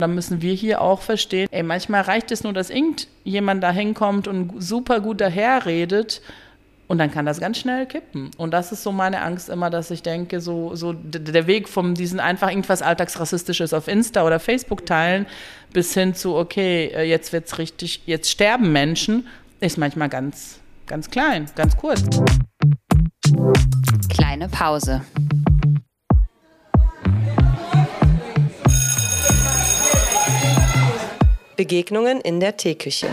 Dann müssen wir hier auch verstehen, ey, manchmal reicht es nur, dass irgendjemand da hinkommt und super gut daherredet und dann kann das ganz schnell kippen. Und das ist so meine Angst immer, dass ich denke, so, so der Weg von diesen einfach irgendwas Alltagsrassistisches auf Insta oder Facebook teilen bis hin zu, okay, äh, jetzt wird's richtig, jetzt sterben Menschen, ist manchmal ganz, ganz klein, ganz kurz. Kleine Pause. Begegnungen in der Teeküche.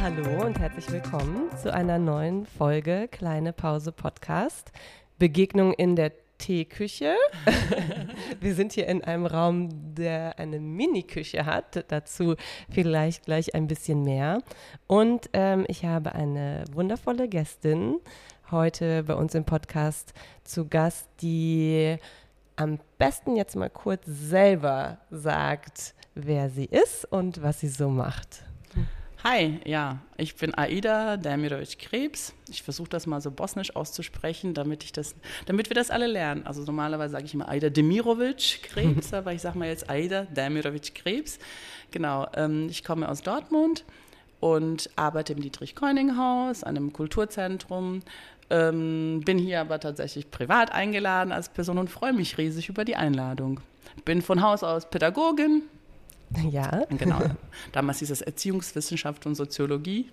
Hallo und herzlich willkommen zu einer neuen Folge Kleine Pause Podcast. Begegnung in der Teeküche. Wir sind hier in einem Raum, der eine Mini-Küche hat. Dazu vielleicht gleich ein bisschen mehr. Und ähm, ich habe eine wundervolle Gästin heute bei uns im Podcast zu Gast, die am besten jetzt mal kurz selber sagt, wer sie ist und was sie so macht. Hi, ja, ich bin Aida Demirovic Krebs. Ich versuche das mal so bosnisch auszusprechen, damit ich das, damit wir das alle lernen. Also normalerweise sage ich immer Aida Demirovic Krebs, aber ich sage mal jetzt Aida Demirovic Krebs. Genau, ähm, ich komme aus Dortmund und arbeite im Dietrich-Keuning-Haus, einem Kulturzentrum, ähm, bin hier aber tatsächlich privat eingeladen als Person und freue mich riesig über die Einladung. Bin von Haus aus Pädagogin. Ja. Genau. Damals hieß es Erziehungswissenschaft und Soziologie.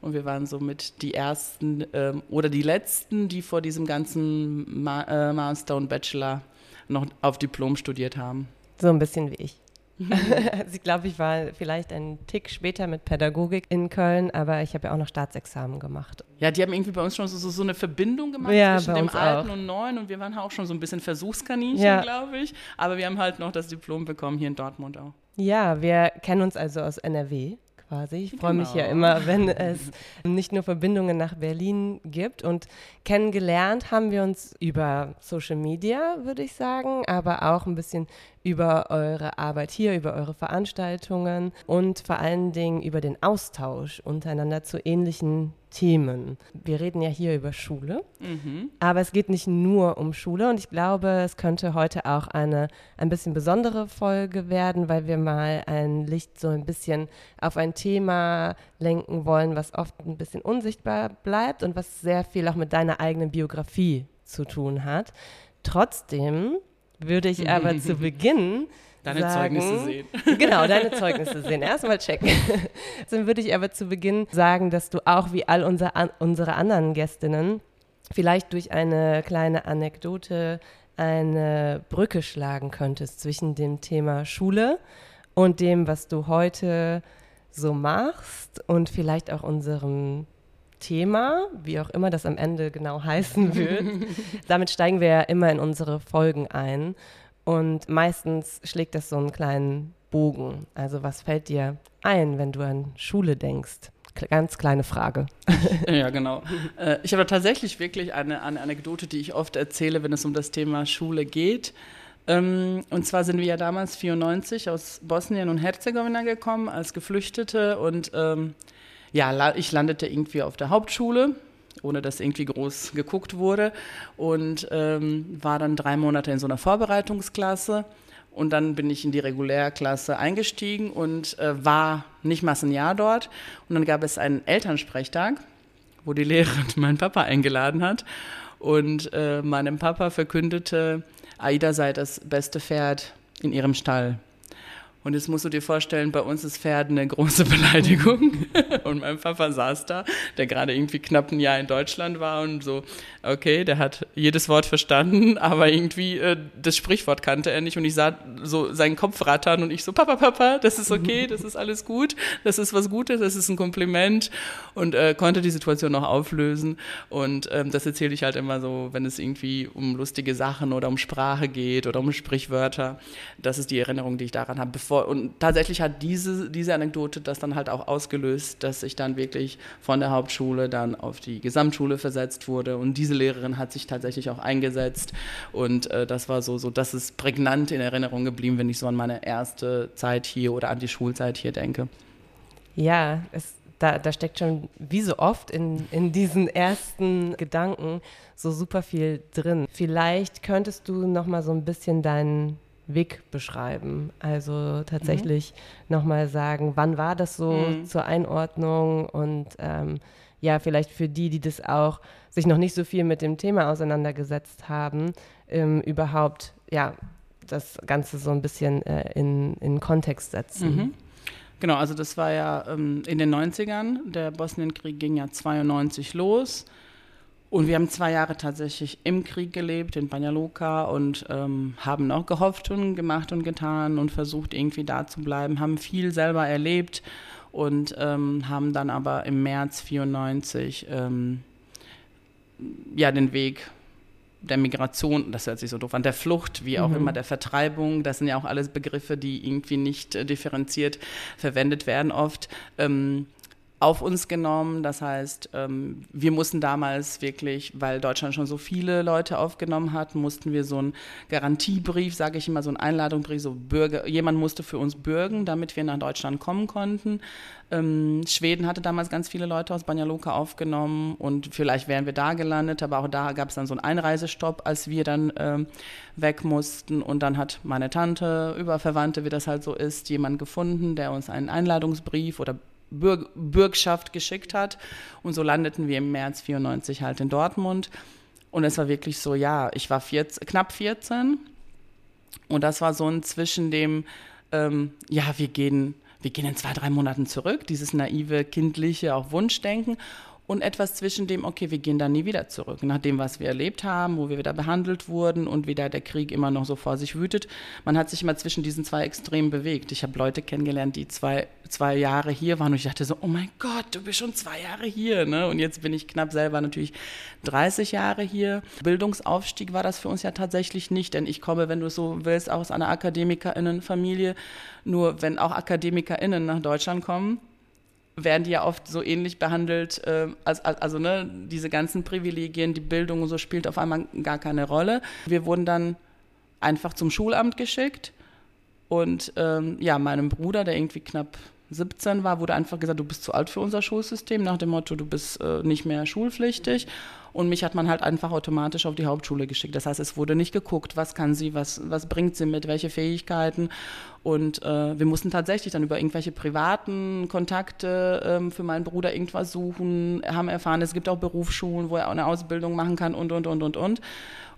Und wir waren somit die ersten ähm, oder die letzten, die vor diesem ganzen Ma äh, Master und Bachelor noch auf Diplom studiert haben. So ein bisschen wie ich. ich glaube, ich war vielleicht einen Tick später mit Pädagogik in Köln, aber ich habe ja auch noch Staatsexamen gemacht. Ja, die haben irgendwie bei uns schon so, so eine Verbindung gemacht ja, zwischen dem Alten auch. und Neuen und wir waren auch schon so ein bisschen Versuchskaninchen, Ja. glaube ich. Aber wir haben halt noch das Diplom bekommen hier in Dortmund auch. Ja, wir kennen uns also aus NRW quasi. Ich freue mich ja Genau. immer, wenn es nicht nur Verbindungen nach Berlin gibt. Und kennengelernt haben wir uns über Social Media, würde ich sagen, aber auch ein bisschen über eure Arbeit hier, über eure Veranstaltungen und vor allen Dingen über den Austausch untereinander zu ähnlichen Themen. Wir reden ja hier über Schule. Mhm. Aber es geht nicht nur um Schule und ich glaube, es könnte heute auch eine ein bisschen besondere Folge werden, weil wir mal ein Licht so ein bisschen auf ein Thema lenken wollen, was oft ein bisschen unsichtbar bleibt und was sehr viel auch mit deiner eigenen Biografie zu tun hat. Trotzdem würde ich aber zu Beginn Deine sagen, Zeugnisse sehen. Genau, deine Zeugnisse sehen. Erstmal checken. Dann würde ich aber zu Beginn sagen, dass du auch wie all unser, an, unsere anderen Gästinnen vielleicht durch eine kleine Anekdote eine Brücke schlagen könntest zwischen dem Thema Schule und dem, was du heute so machst und vielleicht auch unserem Thema, wie auch immer das am Ende genau heißen wird. Damit steigen wir ja immer in unsere Folgen ein. Und meistens schlägt das so einen kleinen Bogen. Also was fällt dir ein, wenn du an Schule denkst? Ganz kleine Frage. Ja, genau. Äh, ich habe tatsächlich wirklich eine, eine Anekdote, die ich oft erzähle, wenn es um das Thema Schule geht. Ähm, und zwar sind wir ja damals 94 aus Bosnien und Herzegowina gekommen als Geflüchtete und ähm, ja, ich landete irgendwie auf der Hauptschule, ohne dass irgendwie groß geguckt wurde und ähm, war dann drei Monate in so einer Vorbereitungsklasse. Und dann bin ich in die Regulärklasse eingestiegen und äh, war nicht mal ein Jahr dort. Und dann gab es einen Elternsprechtag, wo die Lehrerin meinen Papa eingeladen hat. Und äh, meinem Papa verkündete, Aida sei das beste Pferd in ihrem Stall. Und jetzt musst du dir vorstellen, bei uns ist Pferd eine große Beleidigung. Und mein Papa saß da, der gerade irgendwie knapp ein Jahr in Deutschland war und so, okay, der hat jedes Wort verstanden, aber irgendwie äh, das Sprichwort kannte er nicht. Und ich sah so seinen Kopf rattern und ich so, Papa, Papa, das ist okay, das ist alles gut, das ist was Gutes, das ist ein Kompliment. Und äh, konnte die Situation noch auflösen. Und ähm, das erzähle ich halt immer so, wenn es irgendwie um lustige Sachen oder um Sprache geht oder um Sprichwörter. Das ist die Erinnerung, die ich daran habe. Und tatsächlich hat diese, diese Anekdote das dann halt auch ausgelöst, dass ich dann wirklich von der Hauptschule dann auf die Gesamtschule versetzt wurde. Und diese Lehrerin hat sich tatsächlich auch eingesetzt. Und äh, das war so, so, das ist prägnant in Erinnerung geblieben, wenn ich so an meine erste Zeit hier oder an die Schulzeit hier denke. Ja, es da, da steckt schon, wie so oft in, in diesen ersten Gedanken, so super viel drin. Vielleicht könntest du noch mal so ein bisschen deinen Weg beschreiben. Also tatsächlich mhm. nochmal sagen, wann war das so mhm. zur Einordnung und ähm, ja, vielleicht für die, die das auch sich noch nicht so viel mit dem Thema auseinandergesetzt haben, ähm, überhaupt ja das Ganze so ein bisschen äh, in, in Kontext setzen. Mhm. Genau, also das war ja ähm, in den 90ern. Der Bosnienkrieg ging ja 92 los. Und wir haben zwei Jahre tatsächlich im Krieg gelebt, in Banja Luka, und ähm, haben auch gehofft und gemacht und getan und versucht, irgendwie da zu bleiben, haben viel selber erlebt und ähm, haben dann aber im März 94 ähm, ja, den Weg der Migration, das hört sich so doof an, der Flucht, wie auch mhm. immer, der Vertreibung, das sind ja auch alles Begriffe, die irgendwie nicht äh, differenziert verwendet werden oft, ähm, auf uns genommen. Das heißt, ähm, wir mussten damals wirklich, weil Deutschland schon so viele Leute aufgenommen hat, mussten wir so einen Garantiebrief, sage ich immer, so einen Einladungsbrief, so Bürger, jemand musste für uns bürgen, damit wir nach Deutschland kommen konnten. Ähm, Schweden hatte damals ganz viele Leute aus Banja Luka aufgenommen und vielleicht wären wir da gelandet, aber auch da gab es dann so einen Einreisestopp, als wir dann ähm, weg mussten. Und dann hat meine Tante über Verwandte, wie das halt so ist, jemand gefunden, der uns einen Einladungsbrief oder Bürg Bürgschaft geschickt hat. Und so landeten wir im März 94 halt in Dortmund. Und es war wirklich so, ja, ich war 14, knapp 14. Und das war so ein zwischen dem, ähm, ja, wir gehen, wir gehen in zwei, drei Monaten zurück, dieses naive, kindliche, auch Wunschdenken und etwas zwischen dem, okay, wir gehen da nie wieder zurück. Nach dem, was wir erlebt haben, wo wir wieder behandelt wurden und wieder der Krieg immer noch so vor sich wütet. Man hat sich immer zwischen diesen zwei Extremen bewegt. Ich habe Leute kennengelernt, die zwei, zwei Jahre hier waren und ich dachte so, oh mein Gott, du bist schon zwei Jahre hier. Ne? Und jetzt bin ich knapp selber natürlich 30 Jahre hier. Bildungsaufstieg war das für uns ja tatsächlich nicht, denn ich komme, wenn du so willst, aus einer Akademikerinnenfamilie. Nur wenn auch Akademikerinnen nach Deutschland kommen, werden die ja oft so ähnlich behandelt, äh, als, als, also ne, diese ganzen Privilegien, die Bildung und so spielt auf einmal gar keine Rolle. Wir wurden dann einfach zum Schulamt geschickt und ähm, ja, meinem Bruder, der irgendwie knapp 17 war, wurde einfach gesagt, du bist zu alt für unser Schulsystem, nach dem Motto, du bist äh, nicht mehr schulpflichtig. Und mich hat man halt einfach automatisch auf die Hauptschule geschickt. Das heißt, es wurde nicht geguckt, was kann sie, was, was bringt sie mit, welche Fähigkeiten. Und äh, wir mussten tatsächlich dann über irgendwelche privaten Kontakte ähm, für meinen Bruder irgendwas suchen, haben erfahren, es gibt auch Berufsschulen, wo er auch eine Ausbildung machen kann und, und, und, und, und.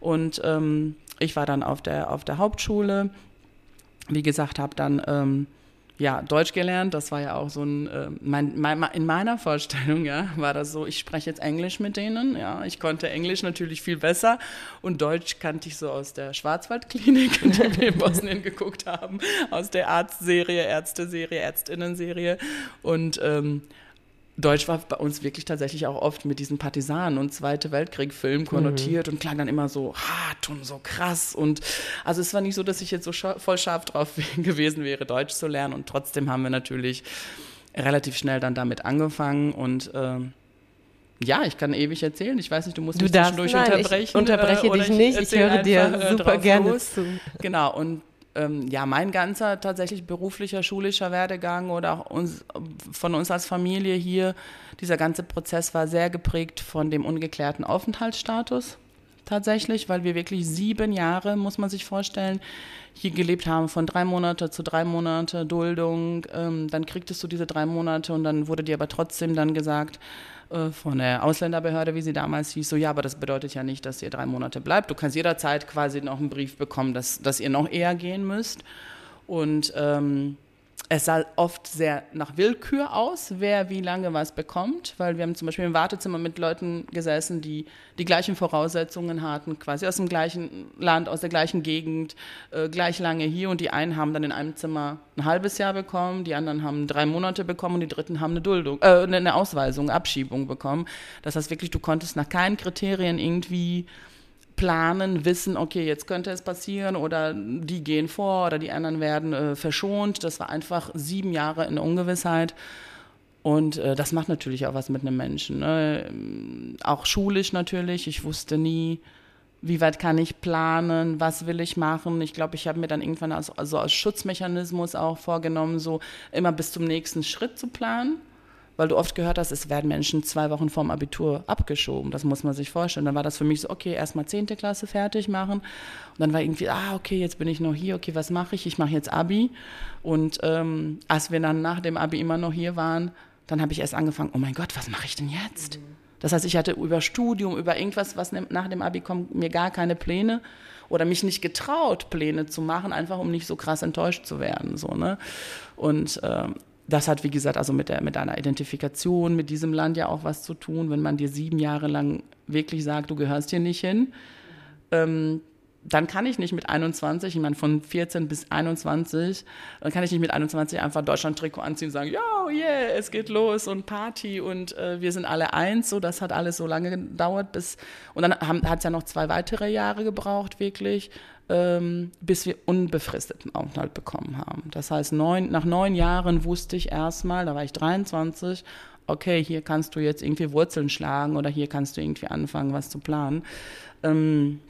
Und ähm, ich war dann auf der, auf der Hauptschule. Wie gesagt, habe dann... Ähm, ja, Deutsch gelernt. Das war ja auch so ein, äh, mein, mein, in meiner Vorstellung, ja, war das so, ich spreche jetzt Englisch mit denen. Ja, ich konnte Englisch natürlich viel besser und Deutsch kannte ich so aus der Schwarzwaldklinik, die wir in Bosnien geguckt haben, aus der Arztserie, Ärzteserie, Ärztinnenserie und ähm, Deutsch war bei uns wirklich tatsächlich auch oft mit diesen Partisanen und Zweite Weltkrieg-Filmen konnotiert mhm. und klang dann immer so hart und so krass. Und also es war nicht so, dass ich jetzt so scha voll scharf drauf gewesen wäre, Deutsch zu lernen. Und trotzdem haben wir natürlich relativ schnell dann damit angefangen und ähm, ja, ich kann ewig erzählen. Ich weiß nicht, du musst du mich darfst, zwischendurch nein, unterbrechen. Ich unterbreche äh, dich nicht. Ich, höre dir äh, super gerne los. zu. Genau. Und ähm, ja, mein ganzer tatsächlich beruflicher, schulischer Werdegang oder auch uns, von uns als Familie hier, dieser ganze Prozess war sehr geprägt von dem ungeklärten Aufenthaltsstatus tatsächlich, weil wir wirklich sieben Jahre, muss man sich vorstellen, hier gelebt haben, von drei Monate zu drei Monate Duldung. Ähm, dann kriegtest du diese drei Monate und dann wurde dir aber trotzdem dann gesagt, äh, von der Ausländerbehörde, wie sie damals hieß, so ja, aber das bedeutet ja nicht, dass ihr drei Monate bleibt. Du kannst jederzeit quasi noch einen Brief bekommen, dass, dass ihr noch eher gehen müsst. Und ähm, es sah oft sehr nach Willkür aus, wer wie lange was bekommt, weil wir haben zum Beispiel im Wartezimmer mit Leuten gesessen, die die gleichen Voraussetzungen hatten, quasi aus dem gleichen Land, aus der gleichen Gegend, äh, gleich lange hier und die einen haben dann in einem Zimmer ein halbes Jahr bekommen, die anderen haben drei Monate bekommen und die dritten haben eine Duldung, äh, eine Ausweisung, Abschiebung bekommen. Das heißt wirklich, du konntest nach keinen Kriterien irgendwie planen, wissen, okay, jetzt könnte es passieren oder die gehen vor oder die anderen werden äh, verschont. Das war einfach sieben Jahre in Ungewissheit. Und äh, das macht natürlich auch was mit einem Menschen. Ne? Auch schulisch natürlich. Ich wusste nie, wie weit kann ich planen, was will ich machen. Ich glaube, ich habe mir dann irgendwann als, also als Schutzmechanismus auch vorgenommen, so immer bis zum nächsten Schritt zu planen weil du oft gehört hast, es werden Menschen zwei Wochen vorm Abitur abgeschoben. Das muss man sich vorstellen. Dann war das für mich so, okay, erstmal 10. Klasse fertig machen. Und dann war irgendwie, ah, okay, jetzt bin ich noch hier, okay, was mache ich? Ich mache jetzt Abi. Und ähm, als wir dann nach dem Abi immer noch hier waren, dann habe ich erst angefangen, oh mein Gott, was mache ich denn jetzt? Das heißt, ich hatte über Studium, über irgendwas, was nach dem Abi kommt, mir gar keine Pläne oder mich nicht getraut, Pläne zu machen, einfach um nicht so krass enttäuscht zu werden. So, ne? Und ähm, das hat, wie gesagt, also mit, der, mit einer Identifikation mit diesem Land ja auch was zu tun, wenn man dir sieben Jahre lang wirklich sagt, du gehörst hier nicht hin. Ähm, dann kann ich nicht mit 21, ich meine von 14 bis 21, dann kann ich nicht mit 21 einfach Deutschland-Trikot anziehen und sagen, ja, yeah, es geht los und Party und äh, wir sind alle eins. So, das hat alles so lange gedauert, bis und dann hat es ja noch zwei weitere Jahre gebraucht, wirklich, ähm, bis wir unbefristeten Aufenthalt bekommen haben. Das heißt, neun, nach neun Jahren wusste ich erstmal, da war ich 23, okay, hier kannst du jetzt irgendwie Wurzeln schlagen oder hier kannst du irgendwie anfangen, was zu planen. Ähm,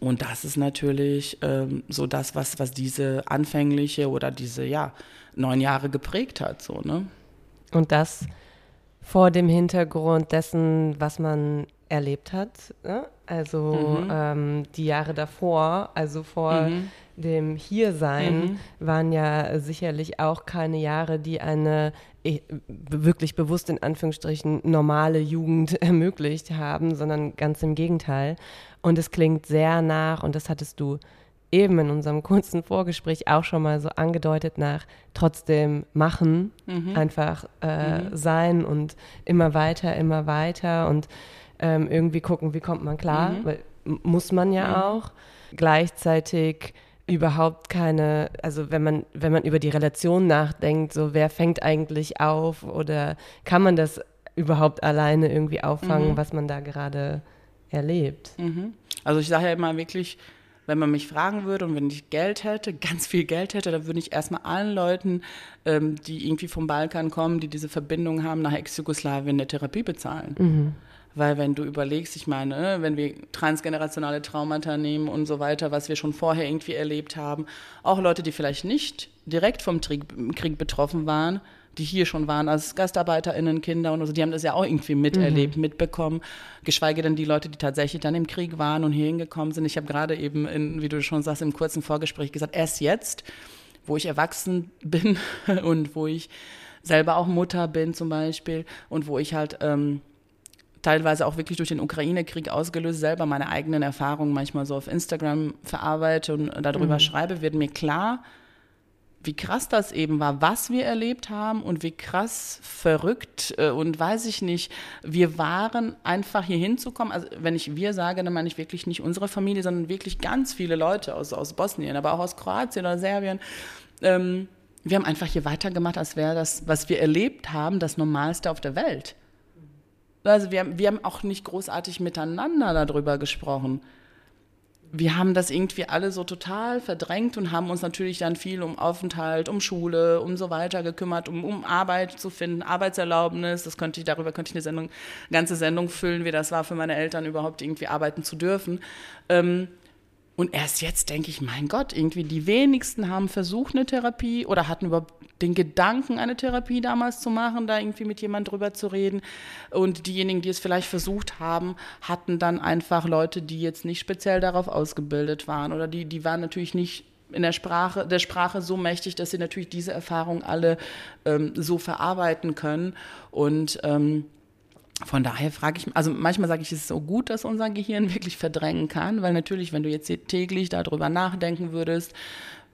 und das ist natürlich ähm, so das, was, was diese anfängliche oder diese, ja, neun Jahre geprägt hat, so, ne? Und das vor dem Hintergrund dessen, was man erlebt hat. Ne? Also mhm. ähm, die Jahre davor, also vor mhm. Dem Hiersein, mhm. waren ja sicherlich auch keine Jahre, die eine eh, wirklich bewusst in Anführungsstrichen normale Jugend ermöglicht haben, sondern ganz im Gegenteil. Und es klingt sehr nach, und das hattest du eben in unserem kurzen Vorgespräch auch schon mal so angedeutet nach trotzdem machen, mhm. einfach äh, mhm. sein und immer weiter, immer weiter und ähm, irgendwie gucken, wie kommt man klar, mhm. weil muss man ja mhm. auch. Gleichzeitig überhaupt keine, also wenn man, wenn man über die Relation nachdenkt, so wer fängt eigentlich auf oder kann man das überhaupt alleine irgendwie auffangen, mhm. was man da gerade erlebt? Mhm. Also ich sage ja immer wirklich, wenn man mich fragen würde und wenn ich Geld hätte, ganz viel Geld hätte, dann würde ich erstmal allen Leuten, ähm, die irgendwie vom Balkan kommen, die diese Verbindung haben nach Ex-Jugoslawien, eine Therapie bezahlen. Mhm. Weil wenn du überlegst, ich meine, ne, wenn wir transgenerationale Traumata nehmen und so weiter, was wir schon vorher irgendwie erlebt haben, auch Leute, die vielleicht nicht direkt vom Krieg, Krieg betroffen waren, die hier schon waren als GastarbeiterInnen, Kinder und so, die haben das ja auch irgendwie miterlebt, mhm. mitbekommen. Geschweige denn die Leute, die tatsächlich dann im Krieg waren und hier hingekommen sind. Ich habe gerade eben, in, wie du schon sagst, im kurzen Vorgespräch gesagt, erst jetzt, wo ich erwachsen bin und wo ich selber auch Mutter bin zum Beispiel und wo ich halt ähm, teilweise auch wirklich durch den Ukraine-Krieg ausgelöst, selber meine eigenen Erfahrungen manchmal so auf Instagram verarbeite und darüber mhm. schreibe, wird mir klar, wie krass das eben war, was wir erlebt haben und wie krass verrückt äh, und weiß ich nicht, wir waren einfach hier hinzukommen. Also wenn ich wir sage, dann meine ich wirklich nicht unsere Familie, sondern wirklich ganz viele Leute aus, aus Bosnien, aber auch aus Kroatien oder Serbien. Ähm, wir haben einfach hier weitergemacht, als wäre das, was wir erlebt haben, das Normalste auf der Welt. Also wir, wir haben auch nicht großartig miteinander darüber gesprochen. Wir haben das irgendwie alle so total verdrängt und haben uns natürlich dann viel um Aufenthalt, um Schule, um so weiter gekümmert, um, um Arbeit zu finden, Arbeitserlaubnis. Das könnte ich, darüber könnte ich eine Sendung, ganze Sendung füllen, wie das war für meine Eltern überhaupt irgendwie arbeiten zu dürfen. Ähm, und erst jetzt denke ich, mein Gott, irgendwie die wenigsten haben versucht, eine Therapie oder hatten überhaupt den Gedanken, eine Therapie damals zu machen, da irgendwie mit jemand drüber zu reden. Und diejenigen, die es vielleicht versucht haben, hatten dann einfach Leute, die jetzt nicht speziell darauf ausgebildet waren oder die, die waren natürlich nicht in der Sprache, der Sprache so mächtig, dass sie natürlich diese Erfahrungen alle ähm, so verarbeiten können. Und ähm, von daher frage ich, also manchmal sage ich, es ist so gut, dass unser Gehirn wirklich verdrängen kann, weil natürlich, wenn du jetzt täglich darüber nachdenken würdest,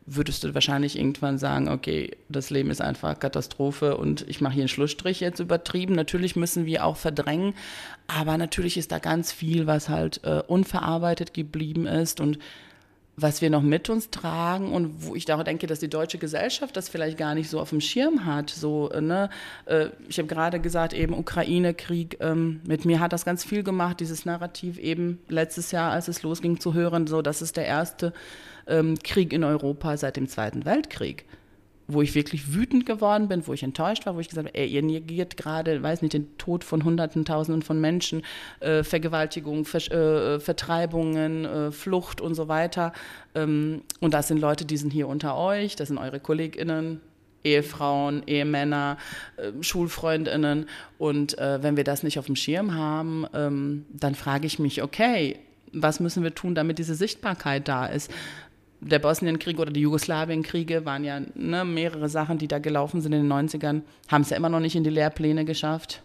würdest du wahrscheinlich irgendwann sagen, okay, das Leben ist einfach Katastrophe und ich mache hier einen Schlussstrich jetzt übertrieben. Natürlich müssen wir auch verdrängen, aber natürlich ist da ganz viel, was halt äh, unverarbeitet geblieben ist und was wir noch mit uns tragen und wo ich da denke, dass die deutsche Gesellschaft das vielleicht gar nicht so auf dem Schirm hat. So, äh, ne? Äh, ich habe gerade gesagt, eben Ukraine-Krieg, ähm, mit mir hat das ganz viel gemacht, dieses Narrativ eben letztes Jahr, als es losging, zu hören, so, das ist der erste ähm, Krieg in Europa seit dem Zweiten Weltkrieg wo ich wirklich wütend geworden bin, wo ich enttäuscht war, wo ich gesagt habe, ey, ihr negiert gerade, weiß nicht, den Tod von Hunderten, Tausenden von Menschen, äh, Vergewaltigung, Ver äh, Vertreibungen, äh, Flucht und so weiter. Ähm, und das sind Leute, die sind hier unter euch, das sind eure KollegInnen, Ehefrauen, Ehemänner, äh, Schulfreundinnen. Und äh, wenn wir das nicht auf dem Schirm haben, ähm, dann frage ich mich, okay, was müssen wir tun, damit diese Sichtbarkeit da ist? Der Bosnienkrieg oder die Jugoslawienkriege waren ja ne, mehrere Sachen, die da gelaufen sind in den 90ern, haben es ja immer noch nicht in die Lehrpläne geschafft.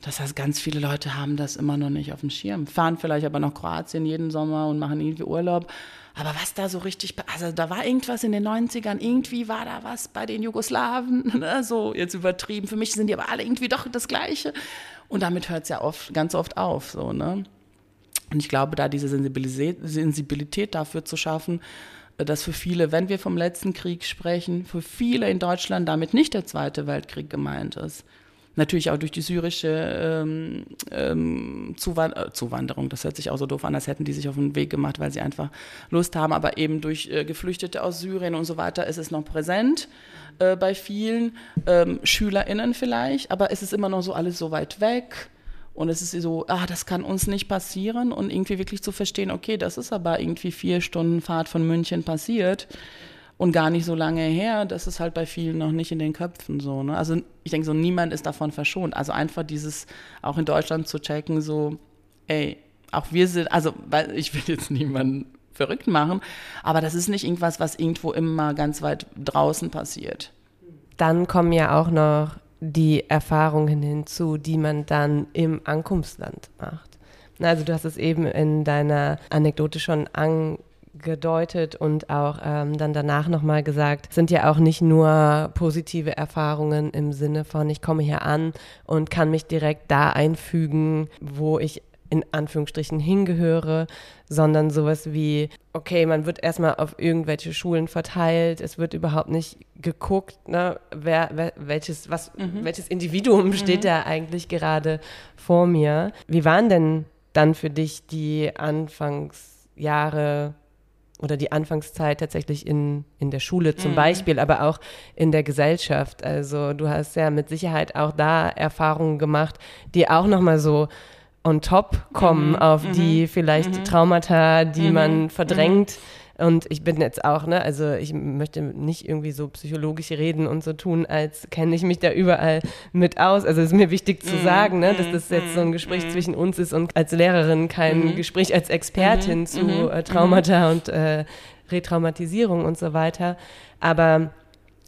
Das heißt, ganz viele Leute haben das immer noch nicht auf dem Schirm, fahren vielleicht aber nach Kroatien jeden Sommer und machen irgendwie Urlaub. Aber was da so richtig, also da war irgendwas in den 90ern, irgendwie war da was bei den Jugoslawen, ne? so jetzt übertrieben. Für mich sind die aber alle irgendwie doch das Gleiche. Und damit hört es ja oft, ganz oft auf, so, ne? Und ich glaube, da diese Sensibilität, dafür zu schaffen, dass für viele, wenn wir vom letzten Krieg sprechen, für viele in Deutschland damit nicht der Zweite Weltkrieg gemeint ist. Natürlich auch durch die syrische ähm, ähm, Zuwand äh, Zuwanderung, das hört sich auch so doof an, als hätten die sich auf den Weg gemacht, weil sie einfach Lust haben, aber eben durch äh, Geflüchtete aus Syrien und so weiter ist es noch präsent äh, bei vielen ähm, SchülerInnen vielleicht, aber es ist immer noch so alles so weit weg. Und es ist so, ah, das kann uns nicht passieren und irgendwie wirklich zu verstehen, okay, das ist aber irgendwie vier Stunden Fahrt von München passiert und gar nicht so lange her, das ist halt bei vielen noch nicht in den Köpfen so. Ne? Also ich denke so, niemand ist davon verschont. Also einfach dieses auch in Deutschland zu checken, so, ey, auch wir sind, also ich will jetzt niemanden verrückt machen, aber das ist nicht irgendwas, was irgendwo immer ganz weit draußen passiert. Dann kommen ja auch noch die Erfahrungen hinzu, die man dann im Ankunftsland macht. Also du hast es eben in deiner Anekdote schon angesprochen gedeutet und auch ähm, dann danach nochmal gesagt, sind ja auch nicht nur positive Erfahrungen im Sinne von, ich komme hier an und kann mich direkt da einfügen, wo ich in Anführungsstrichen hingehöre, sondern sowas wie, okay, man wird erstmal auf irgendwelche Schulen verteilt, es wird überhaupt nicht geguckt, ne, wer, wer welches, was, mhm. welches Individuum steht mhm. da eigentlich gerade vor mir. Wie waren denn dann für dich die Anfangsjahre oder die Anfangszeit tatsächlich in, in der Schule zum mhm. Beispiel, aber auch in der Gesellschaft. Also du hast ja mit Sicherheit auch da Erfahrungen gemacht, die auch nochmal so on top kommen mhm. auf mhm. die vielleicht mhm. Traumata, die man mhm. verdrängt und ich bin jetzt auch, ne, also ich möchte nicht irgendwie so psychologisch reden und so tun, als kenne ich mich da überall mit aus. Also es ist mir wichtig zu sagen, ne, dass das jetzt so ein Gespräch zwischen uns ist und als Lehrerin kein mm. Gespräch als Expertin -hmm. zu äh, Traumata und äh, Retraumatisierung und so weiter. Aber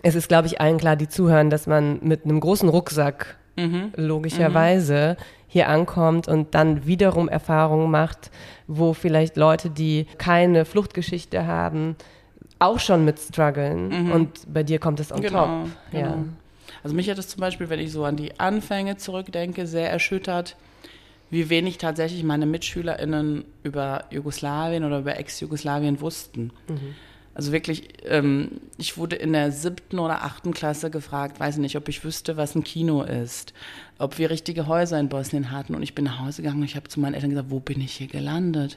es ist, glaube ich, allen klar, die zuhören, dass man mit einem großen Rucksack mhm. logischerweise mhm. hier ankommt und dann wiederum Erfahrungen macht, wo vielleicht Leute, die keine Fluchtgeschichte haben, auch schon mit strugglen mhm. und bei dir kommt es on genau, top. Genau. Ja. Also mich hat es zum Beispiel, wenn ich so an die Anfänge zurückdenke, sehr erschüttert, wie wenig tatsächlich meine MitschülerInnen über Jugoslawien oder über Ex-Jugoslawien wussten. Mhm. Also wirklich, ähm, ich wurde in der siebten oder achten Klasse gefragt, weiß nicht, ob ich wüsste, was ein Kino ist, ob wir richtige Häuser in Bosnien hatten. Und ich bin nach Hause gegangen und ich habe zu meinen Eltern gesagt, wo bin ich hier gelandet?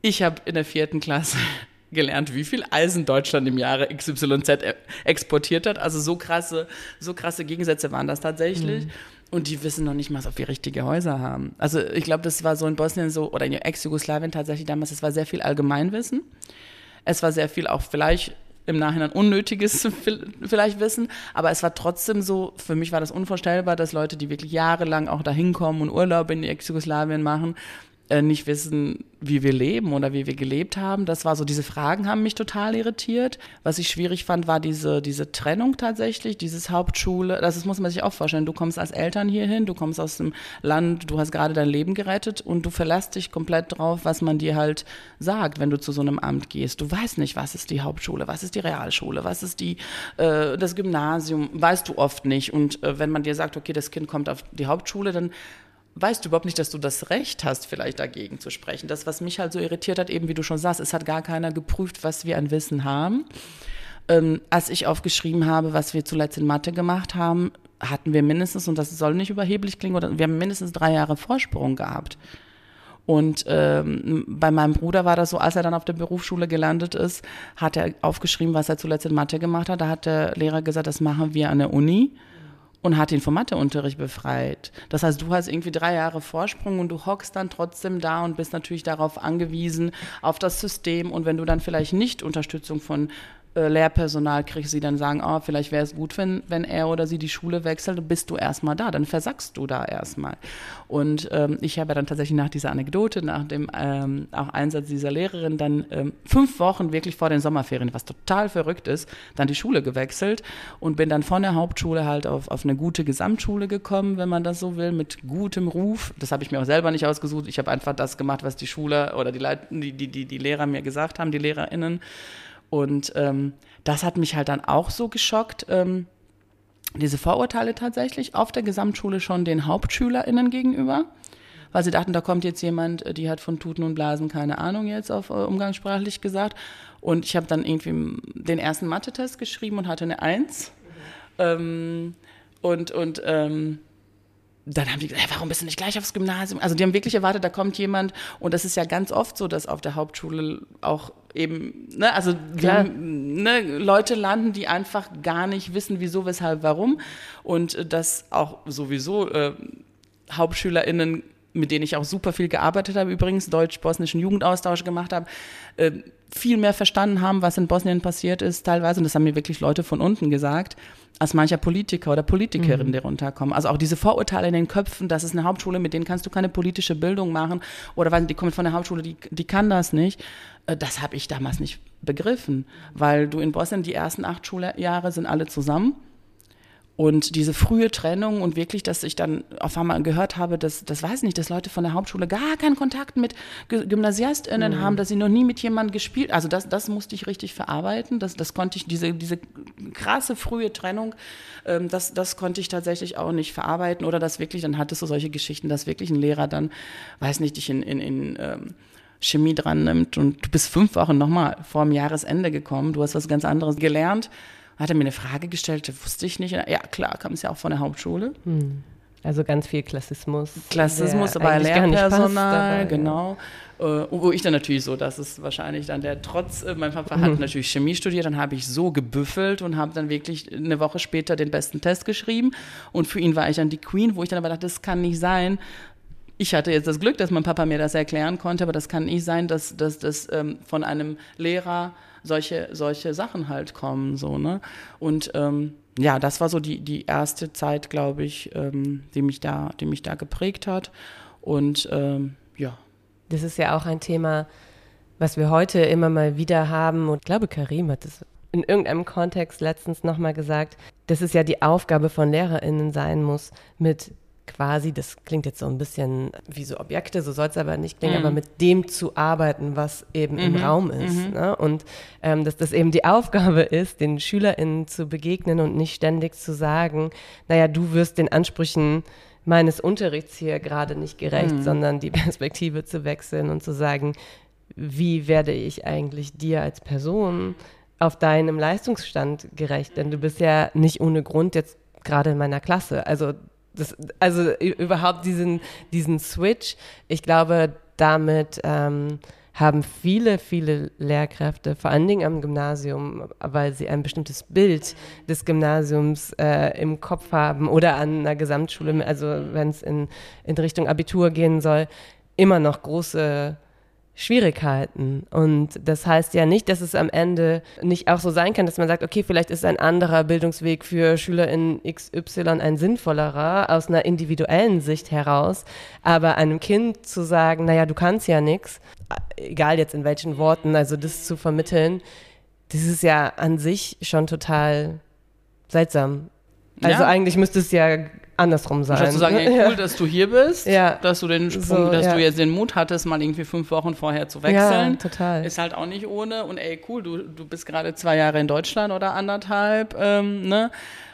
Ich habe in der vierten Klasse gelernt, wie viel Eisen Deutschland im Jahre XYZ e-, exportiert hat. Also so krasse, so krasse Gegensätze waren das tatsächlich. Mhm. Und die wissen noch nicht mal, ob wir richtige Häuser haben. Also ich glaube, das war so in Bosnien so, oder in Ex-Jugoslawien tatsächlich damals, das war sehr viel Allgemeinwissen. Es war sehr viel auch vielleicht im Nachhinein unnötiges vielleicht wissen, aber es war trotzdem so, für mich war das unvorstellbar, dass Leute, die wirklich jahrelang auch da hinkommen und Urlaub in Ex-Jugoslawien machen, äh, nicht wissen, wie wir leben oder wie wir gelebt haben. Das war so, diese Fragen haben mich total irritiert. Was ich schwierig fand, war diese, diese Trennung tatsächlich, dieses Hauptschule. Das muss man sich auch vorstellen. Du kommst als Eltern hierhin, du kommst aus dem Land, du hast gerade dein Leben gerettet und du verlässt dich komplett drauf, was man dir halt sagt, wenn du zu so einem Amt gehst. Du weißt nicht, was ist die Hauptschule, was ist die Realschule, was ist die, äh, das Gymnasium, weißt du oft nicht. Und äh, wenn man dir sagt, okay, das Kind kommt auf die Hauptschule, dann weißt du überhaupt nicht, dass du das Recht hast, vielleicht dagegen zu sprechen. Das, was mich halt so irritiert hat, eben wie du schon sagst, es hat gar keiner geprüft, was wir an Wissen haben. Ähm, als ich aufgeschrieben habe, was wir zuletzt in Mathe gemacht haben, hatten wir mindestens, und das soll nicht überheblich klingen, oder wir haben mindestens drei Jahre Vorsprung gehabt. Und ähm, bei meinem Bruder war das so, als er dann auf der Berufsschule gelandet ist, hat er aufgeschrieben, was er zuletzt in Mathe gemacht hat. Da hat der Lehrer gesagt, das machen wir an der Uni und hat ihn vom Matheunterricht befreit. Das heißt, du hast irgendwie drei Jahre Vorsprung und du hockst dann trotzdem da und bist natürlich darauf angewiesen, auf das System. Und wenn du dann vielleicht nicht Unterstützung von äh, Lehrpersonal kriegst, sie dann sagen, oh, vielleicht wäre es gut, wenn, wenn er oder sie die Schule wechselt, bist du erstmal da, dann versackst du da erstmal. Und ähm, ich habe dann tatsächlich nach dieser Anekdote, nach dem ähm, auch Einsatz dieser Lehrerin, dann ähm, fünf Wochen wirklich vor den Sommerferien, was total verrückt ist, dann die Schule gewechselt und bin dann von der Hauptschule halt auf, auf eine gute Gesamtschule gekommen, wenn man das so will, mit gutem Ruf. Das habe ich mir auch selber nicht ausgesucht. Ich habe einfach das gemacht, was die Schule oder die, Leit die, die, die, die Lehrer mir gesagt haben, die LehrerInnen. Und ähm, das hat mich halt dann auch so geschockt, ähm, diese Vorurteile tatsächlich auf der Gesamtschule schon den HauptschülerInnen gegenüber. Weil sie dachten, da kommt jetzt jemand, äh, die hat von Tuten und Blasen keine Ahnung jetzt auf äh, umgangssprachlich gesagt. Und ich habe dann irgendwie den ersten Mathe-Test geschrieben und hatte eine Eins. Mhm. Ähm, und und ähm, dann haben die gesagt, hey, warum bist du nicht gleich aufs Gymnasium? Also die haben wirklich erwartet, da kommt jemand. Und das ist ja ganz oft so, dass auf der Hauptschule auch eben, ne, also wir, ne, Leute landen, die einfach gar nicht wissen, wieso, weshalb, warum. Und das auch sowieso äh, HauptschülerInnen mit denen ich auch super viel gearbeitet habe, übrigens deutsch-bosnischen Jugendaustausch gemacht habe, äh, viel mehr verstanden haben, was in Bosnien passiert ist, teilweise. Und das haben mir wirklich Leute von unten gesagt, als mancher Politiker oder Politikerin, mhm. die runterkommen. Also auch diese Vorurteile in den Köpfen, das ist eine Hauptschule, mit denen kannst du keine politische Bildung machen. Oder weil die kommt von der Hauptschule, die, die kann das nicht. Äh, das habe ich damals nicht begriffen, weil du in Bosnien die ersten acht Schuljahre sind alle zusammen und diese frühe Trennung und wirklich, dass ich dann auf einmal gehört habe, dass, das weiß ich nicht, dass Leute von der Hauptschule gar keinen Kontakt mit GymnasiastInnen mhm. haben, dass sie noch nie mit jemandem gespielt, also das, das musste ich richtig verarbeiten, das, das konnte ich, diese, diese krasse frühe Trennung, ähm, das, das konnte ich tatsächlich auch nicht verarbeiten oder dass wirklich, dann hattest du solche Geschichten, dass wirklich ein Lehrer dann, weiß nicht, dich in, in, in ähm, Chemie dran nimmt und du bist fünf Wochen nochmal vor dem Jahresende gekommen, du hast was ganz anderes gelernt hat er mir eine Frage gestellt, wusste ich nicht. Ja, klar, kam es ja auch von der Hauptschule. Hm. Also ganz viel Klassismus. Klassismus bei Lehrpersonal, genau. Ja. Äh, wo ich dann natürlich so, das ist wahrscheinlich dann der Trotz, äh, mein Papa hat mhm. natürlich Chemie studiert, dann habe ich so gebüffelt und habe dann wirklich eine Woche später den besten Test geschrieben und für ihn war ich dann die Queen, wo ich dann aber dachte, das kann nicht sein, ich hatte jetzt das Glück, dass mein Papa mir das erklären konnte, aber das kann nicht sein, dass das ähm, von einem Lehrer solche, solche Sachen halt kommen. So, ne? Und ähm, ja, das war so die, die erste Zeit, glaube ich, ähm, die, mich da, die mich da geprägt hat. Und ähm, ja. Das ist ja auch ein Thema, was wir heute immer mal wieder haben. Und ich glaube, Karim hat es in irgendeinem Kontext letztens nochmal gesagt, dass es ja die Aufgabe von LehrerInnen sein muss, mit quasi, das klingt jetzt so ein bisschen wie so Objekte, so soll es aber nicht klingen, mhm. aber mit dem zu arbeiten, was eben mhm. im Raum ist. Mhm. Ne? Und ähm, dass das eben die Aufgabe ist, den SchülerInnen zu begegnen und nicht ständig zu sagen, naja, du wirst den Ansprüchen meines Unterrichts hier gerade nicht gerecht, mhm. sondern die Perspektive zu wechseln und zu sagen, wie werde ich eigentlich dir als Person auf deinem Leistungsstand gerecht? Denn du bist ja nicht ohne Grund jetzt gerade in meiner Klasse. Also das, also überhaupt diesen, diesen Switch, ich glaube, damit ähm, haben viele, viele Lehrkräfte, vor allen Dingen am Gymnasium, weil sie ein bestimmtes Bild des Gymnasiums äh, im Kopf haben oder an einer Gesamtschule, also wenn es in, in Richtung Abitur gehen soll, immer noch große Schwierigkeiten. Und das heißt ja nicht, dass es am Ende nicht auch so sein kann, dass man sagt, okay, vielleicht ist ein anderer Bildungsweg für Schüler in XY ein sinnvollerer aus einer individuellen Sicht heraus. Aber einem Kind zu sagen, naja, du kannst ja nichts, egal jetzt in welchen Worten, also das zu vermitteln, das ist ja an sich schon total seltsam. Also ja. eigentlich müsste es ja andersrum sein. Statt zu sagen, ey, cool, ja. dass du hier bist, ja. dass du den Sprung, so, dass ja. du jetzt den Mut hattest, mal irgendwie fünf Wochen vorher zu wechseln. Total. Ist halt auch nicht ohne. Und ey, cool, du, du bist gerade zwei Jahre in Deutschland oder anderthalb, ähm, ne?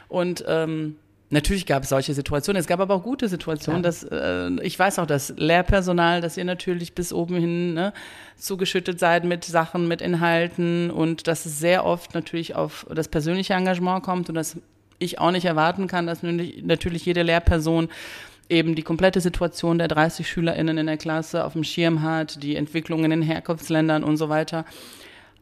Und ähm, Natürlich gab es solche Situationen. Es gab aber auch gute Situationen. Dass, äh, ich weiß auch, dass Lehrpersonal, dass ihr natürlich bis oben hin ne, zugeschüttet seid mit Sachen, mit Inhalten und dass es sehr oft natürlich auf das persönliche Engagement kommt und das ich auch nicht erwarten kann, dass natürlich jede Lehrperson eben die komplette Situation der 30 SchülerInnen in der Klasse auf dem Schirm hat, die Entwicklung in den Herkunftsländern und so weiter.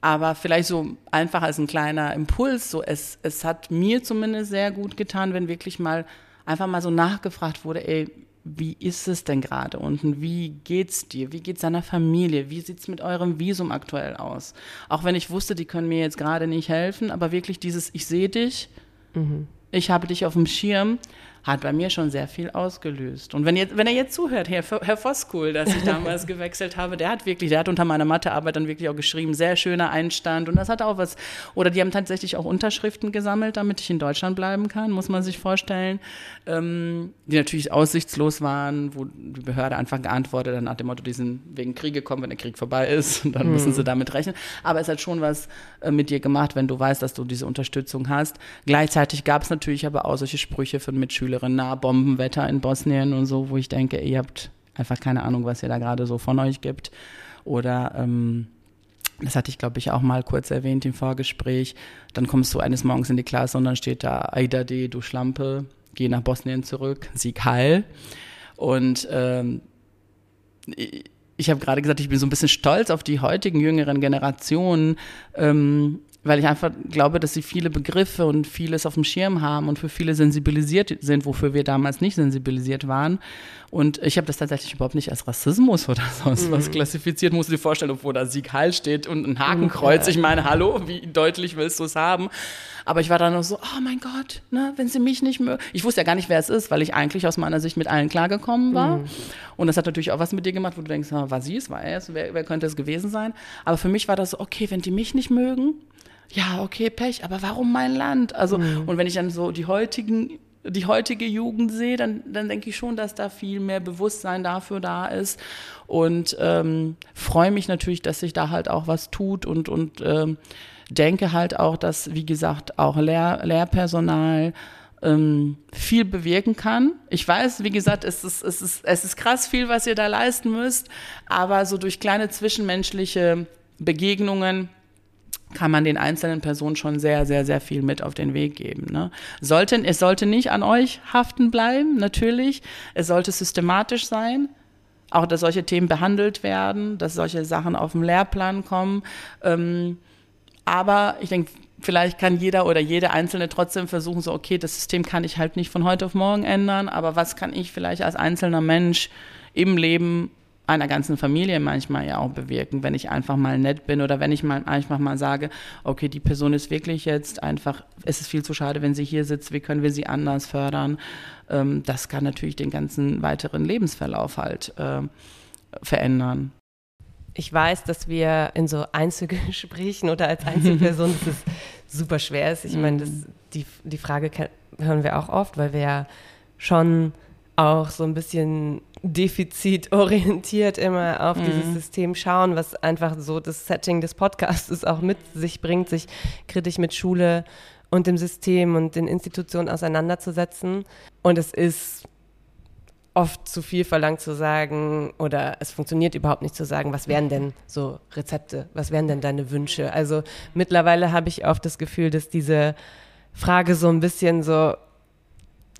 Aber vielleicht so einfach als ein kleiner Impuls, so es, es hat mir zumindest sehr gut getan, wenn wirklich mal einfach mal so nachgefragt wurde, ey, wie ist es denn gerade unten? Wie geht's dir? Wie geht's deiner Familie? Wie sieht's mit eurem Visum aktuell aus? Auch wenn ich wusste, die können mir jetzt gerade nicht helfen, aber wirklich dieses, ich sehe dich, mhm. ich habe dich auf dem Schirm, hat bei mir schon sehr viel ausgelöst. Und wenn, ihr, wenn er jetzt zuhört, Herr, Herr Voskuhl, dass ich damals gewechselt habe, der hat wirklich, der hat unter meiner Mathearbeit dann wirklich auch geschrieben, sehr schöner Einstand und das hat auch was, oder die haben tatsächlich auch Unterschriften gesammelt, damit ich in Deutschland bleiben kann, muss man sich vorstellen, ähm, die natürlich aussichtslos waren, wo die Behörde einfach geantwortet hat nach dem Motto, die sind wegen Krieg gekommen, wenn der Krieg vorbei ist, und dann mhm. müssen sie damit rechnen. Aber es hat schon was äh, mit dir gemacht, wenn du weißt, dass du diese Unterstützung hast. Gleichzeitig gab es natürlich aber auch solche Sprüche von Mitschülern, Schauspielerin nah Bombenwetter in Bosnien und so, wo ich denke, ihr habt einfach keine Ahnung, was ihr da gerade so von euch gibt. Oder ähm, das hatte ich, glaube ich, auch mal kurz erwähnt im Vorgespräch. Dann kommst du eines Morgens in die Klasse und dann steht da, Aida du Schlampe, geh nach Bosnien zurück, Sieg heil. Und ähm, ich habe gerade gesagt, ich bin so ein bisschen stolz auf die heutigen jüngeren Generationen, ähm, weil ich einfach glaube, dass sie viele Begriffe und vieles auf dem Schirm haben und für viele sensibilisiert sind, wofür wir damals nicht sensibilisiert waren. Und ich habe das tatsächlich überhaupt nicht als Rassismus oder sonst mhm. was klassifiziert. Musst du dir vorstellen, obwohl da Sieg Heil steht und ein Hakenkreuz. Ich meine, hallo, wie deutlich willst du es haben? Aber ich war dann noch so, oh mein Gott, ne, wenn sie mich nicht mögen. Ich wusste ja gar nicht, wer es ist, weil ich eigentlich aus meiner Sicht mit allen klargekommen war. Mhm. Und das hat natürlich auch was mit dir gemacht, wo du denkst, war sie es, war er es, wer, wer könnte es gewesen sein? Aber für mich war das so, okay, wenn die mich nicht mögen, ja, okay, Pech, aber warum mein Land? Also, mhm. und wenn ich dann so die heutigen die heutige Jugend sehe, dann, dann denke ich schon, dass da viel mehr Bewusstsein dafür da ist und ähm, freue mich natürlich, dass sich da halt auch was tut und, und ähm, denke halt auch, dass, wie gesagt, auch Lehr Lehrpersonal ähm, viel bewirken kann. Ich weiß, wie gesagt, es ist, es, ist, es ist krass viel, was ihr da leisten müsst, aber so durch kleine zwischenmenschliche Begegnungen kann man den einzelnen Personen schon sehr, sehr, sehr viel mit auf den Weg geben. Ne? Sollten, es sollte nicht an euch haften bleiben, natürlich. Es sollte systematisch sein. Auch, dass solche Themen behandelt werden, dass solche Sachen auf den Lehrplan kommen. Ähm, aber ich denke, vielleicht kann jeder oder jede Einzelne trotzdem versuchen, so, okay, das System kann ich halt nicht von heute auf morgen ändern, aber was kann ich vielleicht als einzelner Mensch im Leben einer ganzen Familie manchmal ja auch bewirken, wenn ich einfach mal nett bin oder wenn ich mal einfach mal sage, okay, die Person ist wirklich jetzt einfach, es ist viel zu schade, wenn sie hier sitzt, wie können wir sie anders fördern? Ähm, das kann natürlich den ganzen weiteren Lebensverlauf halt äh, verändern. Ich weiß, dass wir in so Einzelgesprächen oder als Einzelperson, dass es super schwer ist. Ich meine, das, mhm. die, die Frage hören wir auch oft, weil wir ja schon auch so ein bisschen defizitorientiert immer auf mhm. dieses System schauen, was einfach so das Setting des Podcasts auch mit sich bringt, sich kritisch mit Schule und dem System und den Institutionen auseinanderzusetzen. Und es ist oft zu viel verlangt zu sagen oder es funktioniert überhaupt nicht zu sagen, was wären denn so Rezepte, was wären denn deine Wünsche. Also mittlerweile habe ich oft das Gefühl, dass diese Frage so ein bisschen so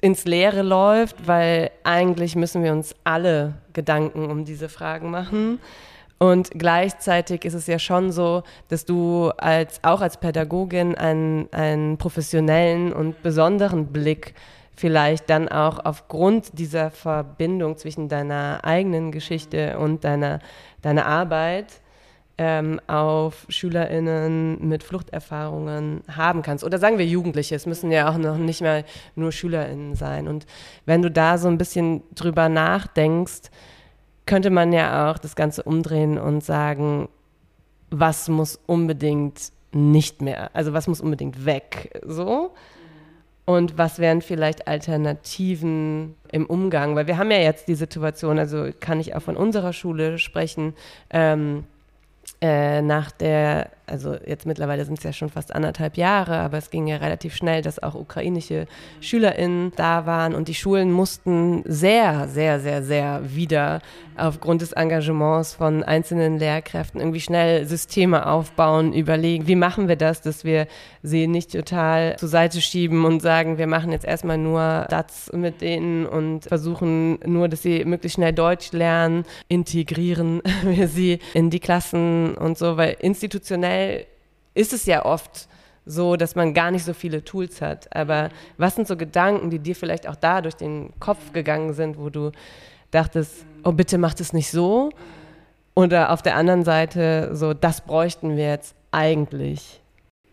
ins Leere läuft, weil eigentlich müssen wir uns alle Gedanken um diese Fragen machen. Und gleichzeitig ist es ja schon so, dass du als, auch als Pädagogin einen, einen professionellen und besonderen Blick vielleicht dann auch aufgrund dieser Verbindung zwischen deiner eigenen Geschichte und deiner, deiner Arbeit ähm, auf SchülerInnen mit Fluchterfahrungen haben kannst. Oder sagen wir Jugendliche, es müssen ja auch noch nicht mal nur SchülerInnen sein. Und wenn du da so ein bisschen drüber nachdenkst, könnte man ja auch das Ganze umdrehen und sagen, was muss unbedingt nicht mehr, also was muss unbedingt weg, so. Und was wären vielleicht Alternativen im Umgang? Weil wir haben ja jetzt die Situation, also kann ich auch von unserer Schule sprechen, ähm, äh, nach der, also jetzt mittlerweile sind es ja schon fast anderthalb Jahre, aber es ging ja relativ schnell, dass auch ukrainische SchülerInnen da waren und die Schulen mussten sehr, sehr, sehr, sehr wieder aufgrund des Engagements von einzelnen Lehrkräften irgendwie schnell Systeme aufbauen, überlegen, wie machen wir das, dass wir sie nicht total zur Seite schieben und sagen, wir machen jetzt erstmal nur das mit denen und versuchen nur, dass sie möglichst schnell Deutsch lernen, integrieren wir sie in die Klassen und so, weil institutionell ist es ja oft so, dass man gar nicht so viele Tools hat. Aber was sind so Gedanken, die dir vielleicht auch da durch den Kopf gegangen sind, wo du dachtest, oh bitte mach das nicht so? Oder auf der anderen Seite so, das bräuchten wir jetzt eigentlich.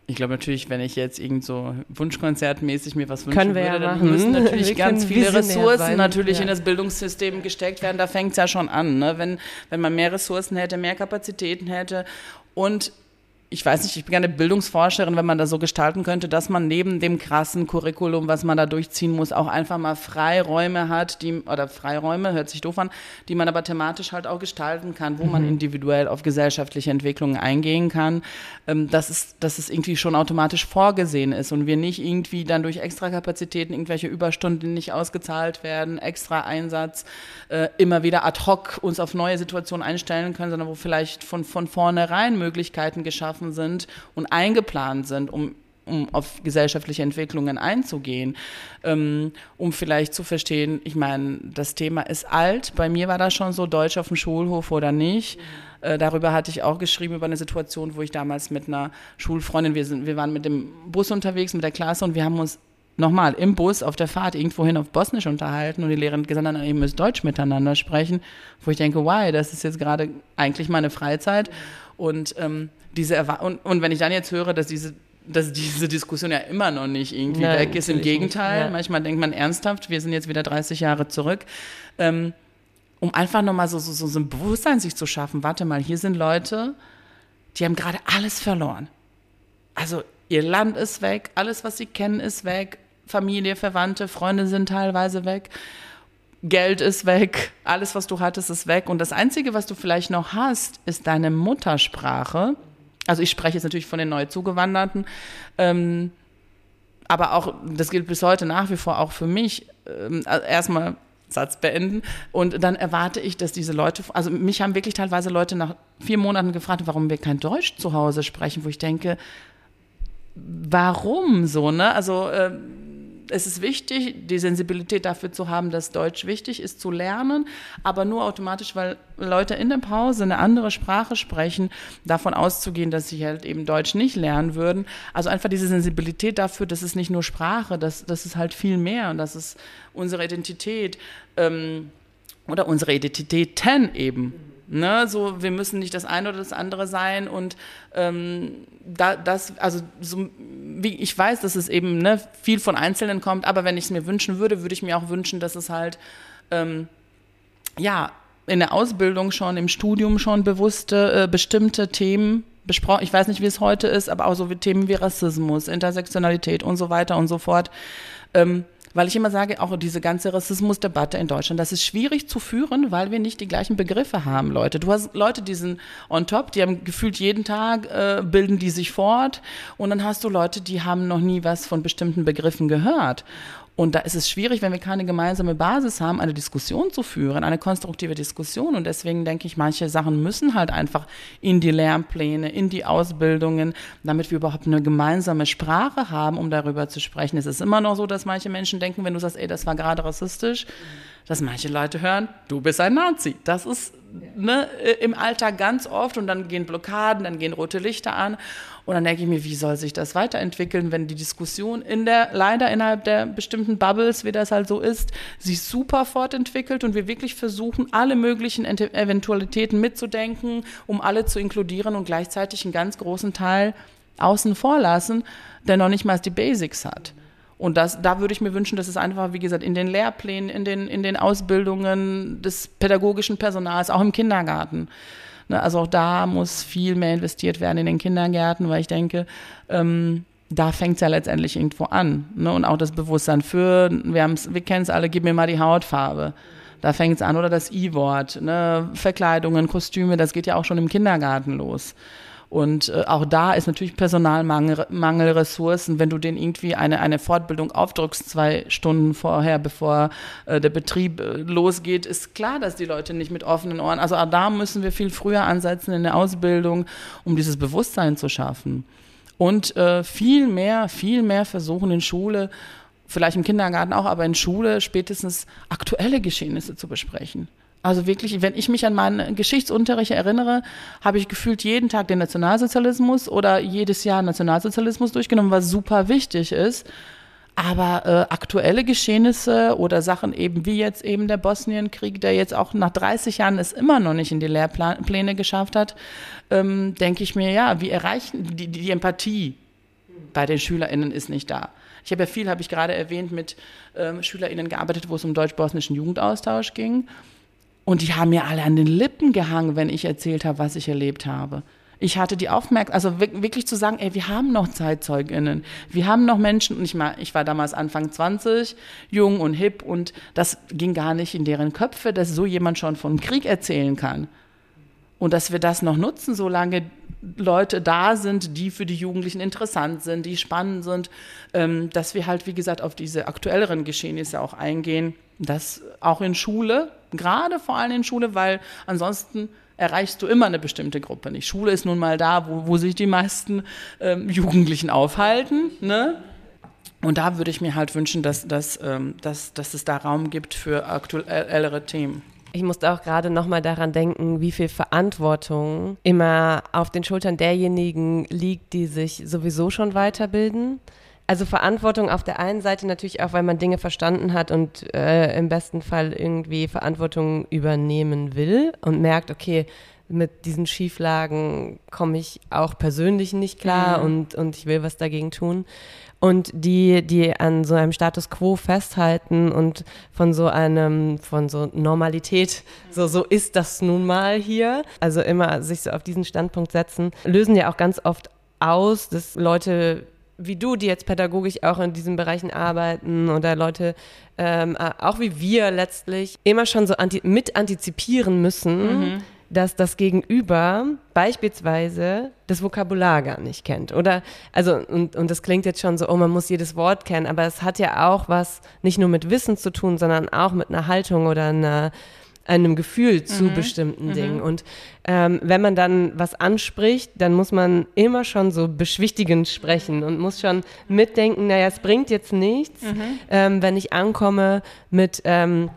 Ich glaube natürlich, wenn ich jetzt irgend so Wunschkonzertmäßig mir was wünschen wir würde, ja dann müssen natürlich ganz viele Ressourcen sein. natürlich ja. in das Bildungssystem gesteckt werden. Da fängt es ja schon an. Ne? Wenn, wenn man mehr Ressourcen hätte, mehr Kapazitäten hätte und ich weiß nicht, ich bin gerne Bildungsforscherin, wenn man das so gestalten könnte, dass man neben dem krassen Curriculum, was man da durchziehen muss, auch einfach mal Freiräume hat, die, oder Freiräume, hört sich doof an, die man aber thematisch halt auch gestalten kann, wo mhm. man individuell auf gesellschaftliche Entwicklungen eingehen kann, ähm, dass, es, dass es irgendwie schon automatisch vorgesehen ist und wir nicht irgendwie dann durch Extrakapazitäten irgendwelche Überstunden nicht ausgezahlt werden, extra Einsatz, äh, immer wieder ad hoc uns auf neue Situationen einstellen können, sondern wo vielleicht von, von vornherein Möglichkeiten geschaffen geschaffen sind und eingeplant sind, um um auf gesellschaftliche Entwicklungen einzugehen, ähm, um vielleicht zu verstehen, ich meine, das Thema ist alt, bei mir war das schon so, Deutsch auf dem Schulhof oder nicht. Mhm. Darüber hatte ich auch geschrieben, über eine Situation, wo ich damals mit einer Schulfreundin, wir, sind, wir waren mit dem Bus unterwegs, mit der Klasse und wir haben uns nochmal im Bus auf der Fahrt irgendwohin auf Bosnisch unterhalten und die Lehrerin gesagt hat, ihr müsst Deutsch miteinander sprechen, wo ich denke, why, das ist jetzt gerade eigentlich meine Freizeit und ähm, diese Erwa und, und wenn ich dann jetzt höre, dass diese dass diese Diskussion ja immer noch nicht irgendwie Nein, weg ist. Im Gegenteil, ja. manchmal denkt man ernsthaft, wir sind jetzt wieder 30 Jahre zurück. Ähm, um einfach nochmal so, so, so ein Bewusstsein sich zu schaffen. Warte mal, hier sind Leute, die haben gerade alles verloren. Also ihr Land ist weg, alles, was sie kennen, ist weg. Familie, Verwandte, Freunde sind teilweise weg. Geld ist weg, alles, was du hattest, ist weg. Und das Einzige, was du vielleicht noch hast, ist deine Muttersprache. Also ich spreche jetzt natürlich von den neu zugewanderten. Ähm, aber auch, das gilt bis heute nach wie vor auch für mich. Ähm, also erstmal Satz beenden. Und dann erwarte ich, dass diese Leute, also mich haben wirklich teilweise Leute nach vier Monaten gefragt, warum wir kein Deutsch zu Hause sprechen, wo ich denke, warum so, ne? Also, äh, es ist wichtig, die Sensibilität dafür zu haben, dass Deutsch wichtig ist zu lernen, aber nur automatisch, weil Leute in der Pause eine andere Sprache sprechen, davon auszugehen, dass sie halt eben Deutsch nicht lernen würden. Also einfach diese Sensibilität dafür, dass es nicht nur Sprache, das, das ist halt viel mehr und das ist unsere Identität ähm, oder unsere Identitäten eben. Ne, so, wir müssen nicht das eine oder das andere sein und ähm, da, das, also so, wie ich weiß, dass es eben ne, viel von Einzelnen kommt, aber wenn ich es mir wünschen würde, würde ich mir auch wünschen, dass es halt ähm, ja in der Ausbildung schon, im Studium schon bewusste, äh, bestimmte Themen besprochen. Ich weiß nicht, wie es heute ist, aber auch so wie Themen wie Rassismus, Intersektionalität und so weiter und so fort. Ähm, weil ich immer sage, auch diese ganze Rassismusdebatte in Deutschland, das ist schwierig zu führen, weil wir nicht die gleichen Begriffe haben, Leute. Du hast Leute, die sind on top, die haben gefühlt jeden Tag, äh, bilden die sich fort. Und dann hast du Leute, die haben noch nie was von bestimmten Begriffen gehört. Und da ist es schwierig, wenn wir keine gemeinsame Basis haben, eine Diskussion zu führen, eine konstruktive Diskussion. Und deswegen denke ich, manche Sachen müssen halt einfach in die Lernpläne, in die Ausbildungen, damit wir überhaupt eine gemeinsame Sprache haben, um darüber zu sprechen. Es ist immer noch so, dass manche Menschen denken, wenn du sagst, ey, das war gerade rassistisch, dass manche Leute hören, du bist ein Nazi. Das ist ne, im Alltag ganz oft und dann gehen Blockaden, dann gehen rote Lichter an. Und dann denke ich mir, wie soll sich das weiterentwickeln, wenn die Diskussion in der, leider innerhalb der bestimmten Bubbles, wie das halt so ist, sich super fortentwickelt und wir wirklich versuchen, alle möglichen Eventualitäten mitzudenken, um alle zu inkludieren und gleichzeitig einen ganz großen Teil außen vor lassen, der noch nicht mal die Basics hat. Und das, da würde ich mir wünschen, dass es einfach, wie gesagt, in den Lehrplänen, in den, in den Ausbildungen des pädagogischen Personals, auch im Kindergarten, also auch da muss viel mehr investiert werden in den Kindergärten, weil ich denke, ähm, da fängt es ja letztendlich irgendwo an. Ne? Und auch das Bewusstsein für, wir, wir kennen es alle, gib mir mal die Hautfarbe. Da fängt es an. Oder das I-Wort, ne? Verkleidungen, Kostüme, das geht ja auch schon im Kindergarten los. Und äh, auch da ist natürlich Personalmangel, Mangel, Ressourcen. Wenn du denen irgendwie eine, eine Fortbildung aufdrückst, zwei Stunden vorher, bevor äh, der Betrieb äh, losgeht, ist klar, dass die Leute nicht mit offenen Ohren, also auch da müssen wir viel früher ansetzen in der Ausbildung, um dieses Bewusstsein zu schaffen. Und äh, viel mehr, viel mehr versuchen in Schule, vielleicht im Kindergarten auch, aber in Schule spätestens aktuelle Geschehnisse zu besprechen Also wirklich, wenn ich mich an meinen Geschichtsunterricht erinnere, habe ich gefühlt jeden Tag den Nationalsozialismus oder jedes Jahr Nationalsozialismus durchgenommen, was super wichtig ist. Aber äh, aktuelle Geschehnisse oder Sachen eben wie jetzt eben der Bosnienkrieg, der jetzt auch nach 30 Jahren es immer noch nicht in die Lehrpläne geschafft hat, ähm, denke ich mir, ja, wie erreichen die, die Empathie bei den SchülerInnen ist nicht da. Ich habe ja viel, habe ich gerade erwähnt, mit ähm, SchülerInnen gearbeitet, wo es um deutsch-bosnischen Jugendaustausch ging. Und die haben mir alle an den Lippen gehangen, wenn ich erzählt habe, was ich erlebt habe. Ich hatte die Aufmerksamkeit, also wirklich zu sagen, ey, wir haben noch ZeitzeugInnen. Wir haben noch Menschen, und ich, mal, ich war damals Anfang 20, jung und hip, und das ging gar nicht in deren Köpfe, dass so jemand schon von Krieg erzählen kann. Und dass wir das noch nutzen, solange Leute da sind, die für die Jugendlichen interessant sind, die spannend sind, ähm, dass wir halt, wie gesagt, auf diese aktuelleren Geschehnisse auch eingehen. Das auch in Schule, gerade vor allem in Schule, weil ansonsten erreichst du immer eine bestimmte Gruppe nicht. Schule ist nun mal da, wo, wo sich die meisten ähm, Jugendlichen aufhalten. Ne? Und da würde ich mir halt wünschen, dass, dass, ähm, dass, dass es da Raum gibt für aktuellere Themen. Ich musste auch gerade nochmal daran denken, wie viel Verantwortung immer auf den Schultern derjenigen liegt, die sich sowieso schon weiterbilden. Also Verantwortung auf der einen Seite natürlich auch, weil man Dinge verstanden hat und äh, im besten Fall irgendwie Verantwortung übernehmen will und merkt, okay, mit diesen Schieflagen komme ich auch persönlich nicht klar mhm. und, und ich will was dagegen tun und die, die an so einem Status quo festhalten und von so einem, von so Normalität, so, so ist das nun mal hier, also immer sich so auf diesen Standpunkt setzen, lösen ja auch ganz oft aus, dass Leute wie du, die jetzt pädagogisch auch in diesen Bereichen arbeiten oder Leute, ähm, auch wie wir letztlich, immer schon so anti mit antizipieren müssen, mhm dass das Gegenüber beispielsweise das Vokabular gar nicht kennt. Oder, also, und, und das klingt jetzt schon so, oh, man muss jedes Wort kennen, aber es hat ja auch was nicht nur mit Wissen zu tun, sondern auch mit einer Haltung oder einer, einem Gefühl zu mhm. bestimmten mhm. Dingen. Und ähm, wenn man dann was anspricht, dann muss man immer schon so beschwichtigend sprechen und muss schon mitdenken, naja, es bringt jetzt nichts, mhm. ähm, wenn ich ankomme mit, ähm,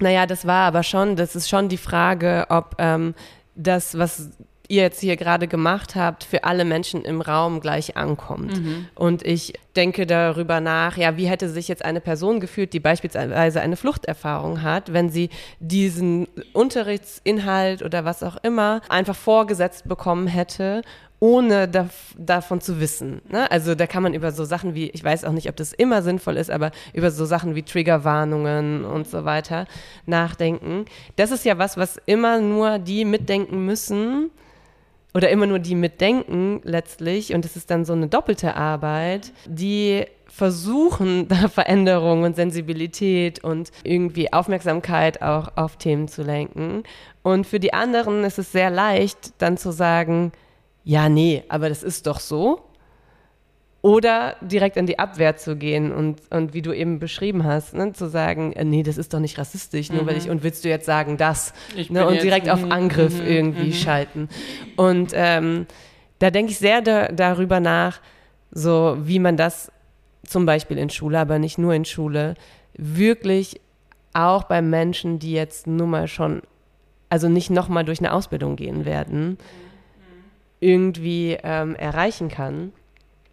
naja, das war aber schon, das ist schon die Frage, ob ähm, das, was ihr jetzt hier gerade gemacht habt, für alle Menschen im Raum gleich ankommt. Mhm. Und ich denke darüber nach, ja, wie hätte sich jetzt eine Person gefühlt, die beispielsweise eine Fluchterfahrung hat, wenn sie diesen Unterrichtsinhalt oder was auch immer einfach vorgesetzt bekommen hätte ohne da, davon zu wissen. Ne? Also da kann man über so Sachen wie, ich weiß auch nicht, ob das immer sinnvoll ist, aber über so Sachen wie Triggerwarnungen und so weiter nachdenken. Das ist ja was, was immer nur die mitdenken müssen oder immer nur die mitdenken letztlich. Und es ist dann so eine doppelte Arbeit, die versuchen, da Veränderung und Sensibilität und irgendwie Aufmerksamkeit auch auf Themen zu lenken. Und für die anderen ist es sehr leicht, dann zu sagen, ja, nee, aber das ist doch so. Oder direkt in die Abwehr zu gehen und, und wie du eben beschrieben hast, ne, zu sagen, äh, nee, das ist doch nicht rassistisch, nur mhm. weil ich, und willst du jetzt sagen das? Ne, und direkt auf Angriff mhm, irgendwie mhm. schalten. Und ähm, da denke ich sehr da, darüber nach, so wie man das zum Beispiel in Schule, aber nicht nur in Schule, wirklich auch bei Menschen, die jetzt nun mal schon, also nicht nochmal durch eine Ausbildung gehen werden, irgendwie ähm, erreichen kann.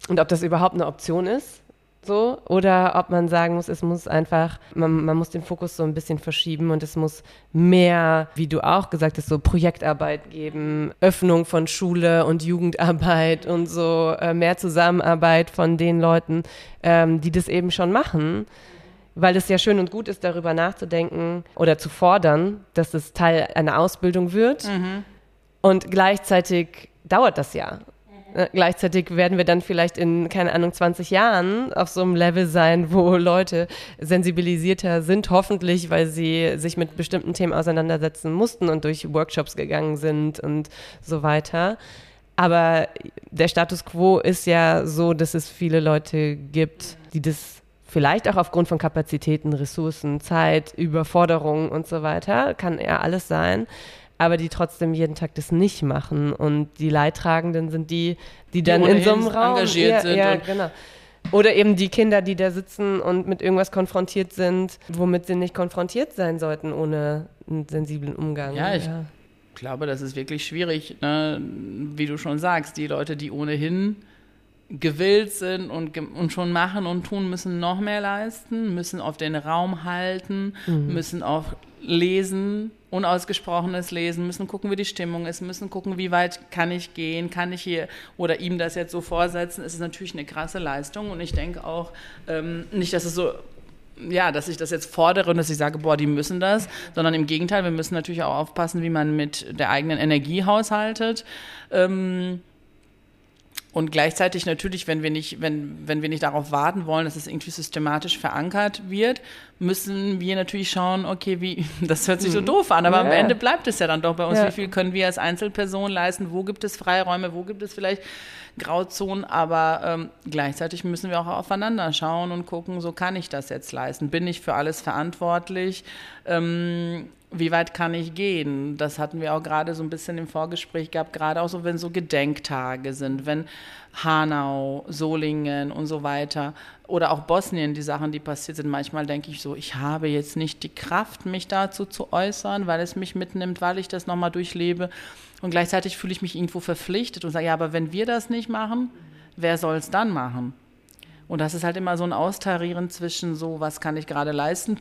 Und ob das überhaupt eine Option ist, so, oder ob man sagen muss, es muss einfach, man, man muss den Fokus so ein bisschen verschieben und es muss mehr, wie du auch gesagt hast, so Projektarbeit geben, Öffnung von Schule und Jugendarbeit und so äh, mehr Zusammenarbeit von den Leuten, ähm, die das eben schon machen weil es ja schön und gut ist, darüber nachzudenken oder zu fordern, dass es Teil einer Ausbildung wird mhm. und gleichzeitig dauert das ja. Äh, gleichzeitig werden wir dann vielleicht in, keine Ahnung, 20 Jahren auf so einem Level sein, wo Leute sensibilisierter sind, hoffentlich, weil sie sich mit bestimmten Themen auseinandersetzen mussten und durch Workshops gegangen sind und so weiter. Aber der Status quo ist ja so, dass es viele Leute gibt, die das vielleicht auch aufgrund von Kapazitäten, Ressourcen, Zeit, Überforderungen und so weiter, kann ja alles sein, aber die trotzdem jeden Tag das nicht machen. Und die Leidtragenden sind die, die dann die in so einem Raum engagiert ja, sind. Ja, genau. Oder eben die Kinder, die da sitzen und mit irgendwas konfrontiert sind, womit sie nicht konfrontiert sein sollten ohne einen sensiblen Umgang. Ja, ich ja. glaube, das ist wirklich schwierig, ne? wie du schon sagst, die Leute, die ohnehin gewillt sind und, und schon machen und tun, müssen noch mehr leisten, müssen auf den Raum halten, mhm. müssen auch lesen, unausgesprochenes lesen, müssen gucken, wie die Stimmung ist, müssen gucken, wie weit kann ich gehen, kann ich hier oder ihm das jetzt so vorsetzen. Es ist natürlich eine krasse Leistung und ich denke auch ähm, nicht, dass es so ja, dass ich das jetzt fordere und dass ich sage, boah, die müssen das, sondern im Gegenteil, wir müssen natürlich auch aufpassen, wie man mit der eigenen Energie haushaltet. Ähm, und gleichzeitig natürlich, wenn wir nicht, wenn, wenn wir nicht darauf warten wollen, dass es irgendwie systematisch verankert wird, müssen wir natürlich schauen, okay, wie, das hört sich so mhm. doof an, aber ja. am Ende bleibt es ja dann doch bei uns. Ja. Wie viel können wir als Einzelperson leisten? Wo gibt es Freiräume? Wo gibt es vielleicht Grauzonen? Aber ähm, gleichzeitig müssen wir auch aufeinander schauen und gucken, so kann ich das jetzt leisten? Bin ich für alles verantwortlich? Ähm, wie weit kann ich gehen? Das hatten wir auch gerade so ein bisschen im Vorgespräch gehabt, gerade auch so, wenn so Gedenktage sind, wenn Hanau, Solingen und so weiter oder auch Bosnien, die Sachen, die passiert sind. Manchmal denke ich so, ich habe jetzt nicht die Kraft, mich dazu zu äußern, weil es mich mitnimmt, weil ich das nochmal durchlebe. Und gleichzeitig fühle ich mich irgendwo verpflichtet und sage, ja, aber wenn wir das nicht machen, wer soll es dann machen? Und das ist halt immer so ein Austarieren zwischen so, was kann ich gerade leisten,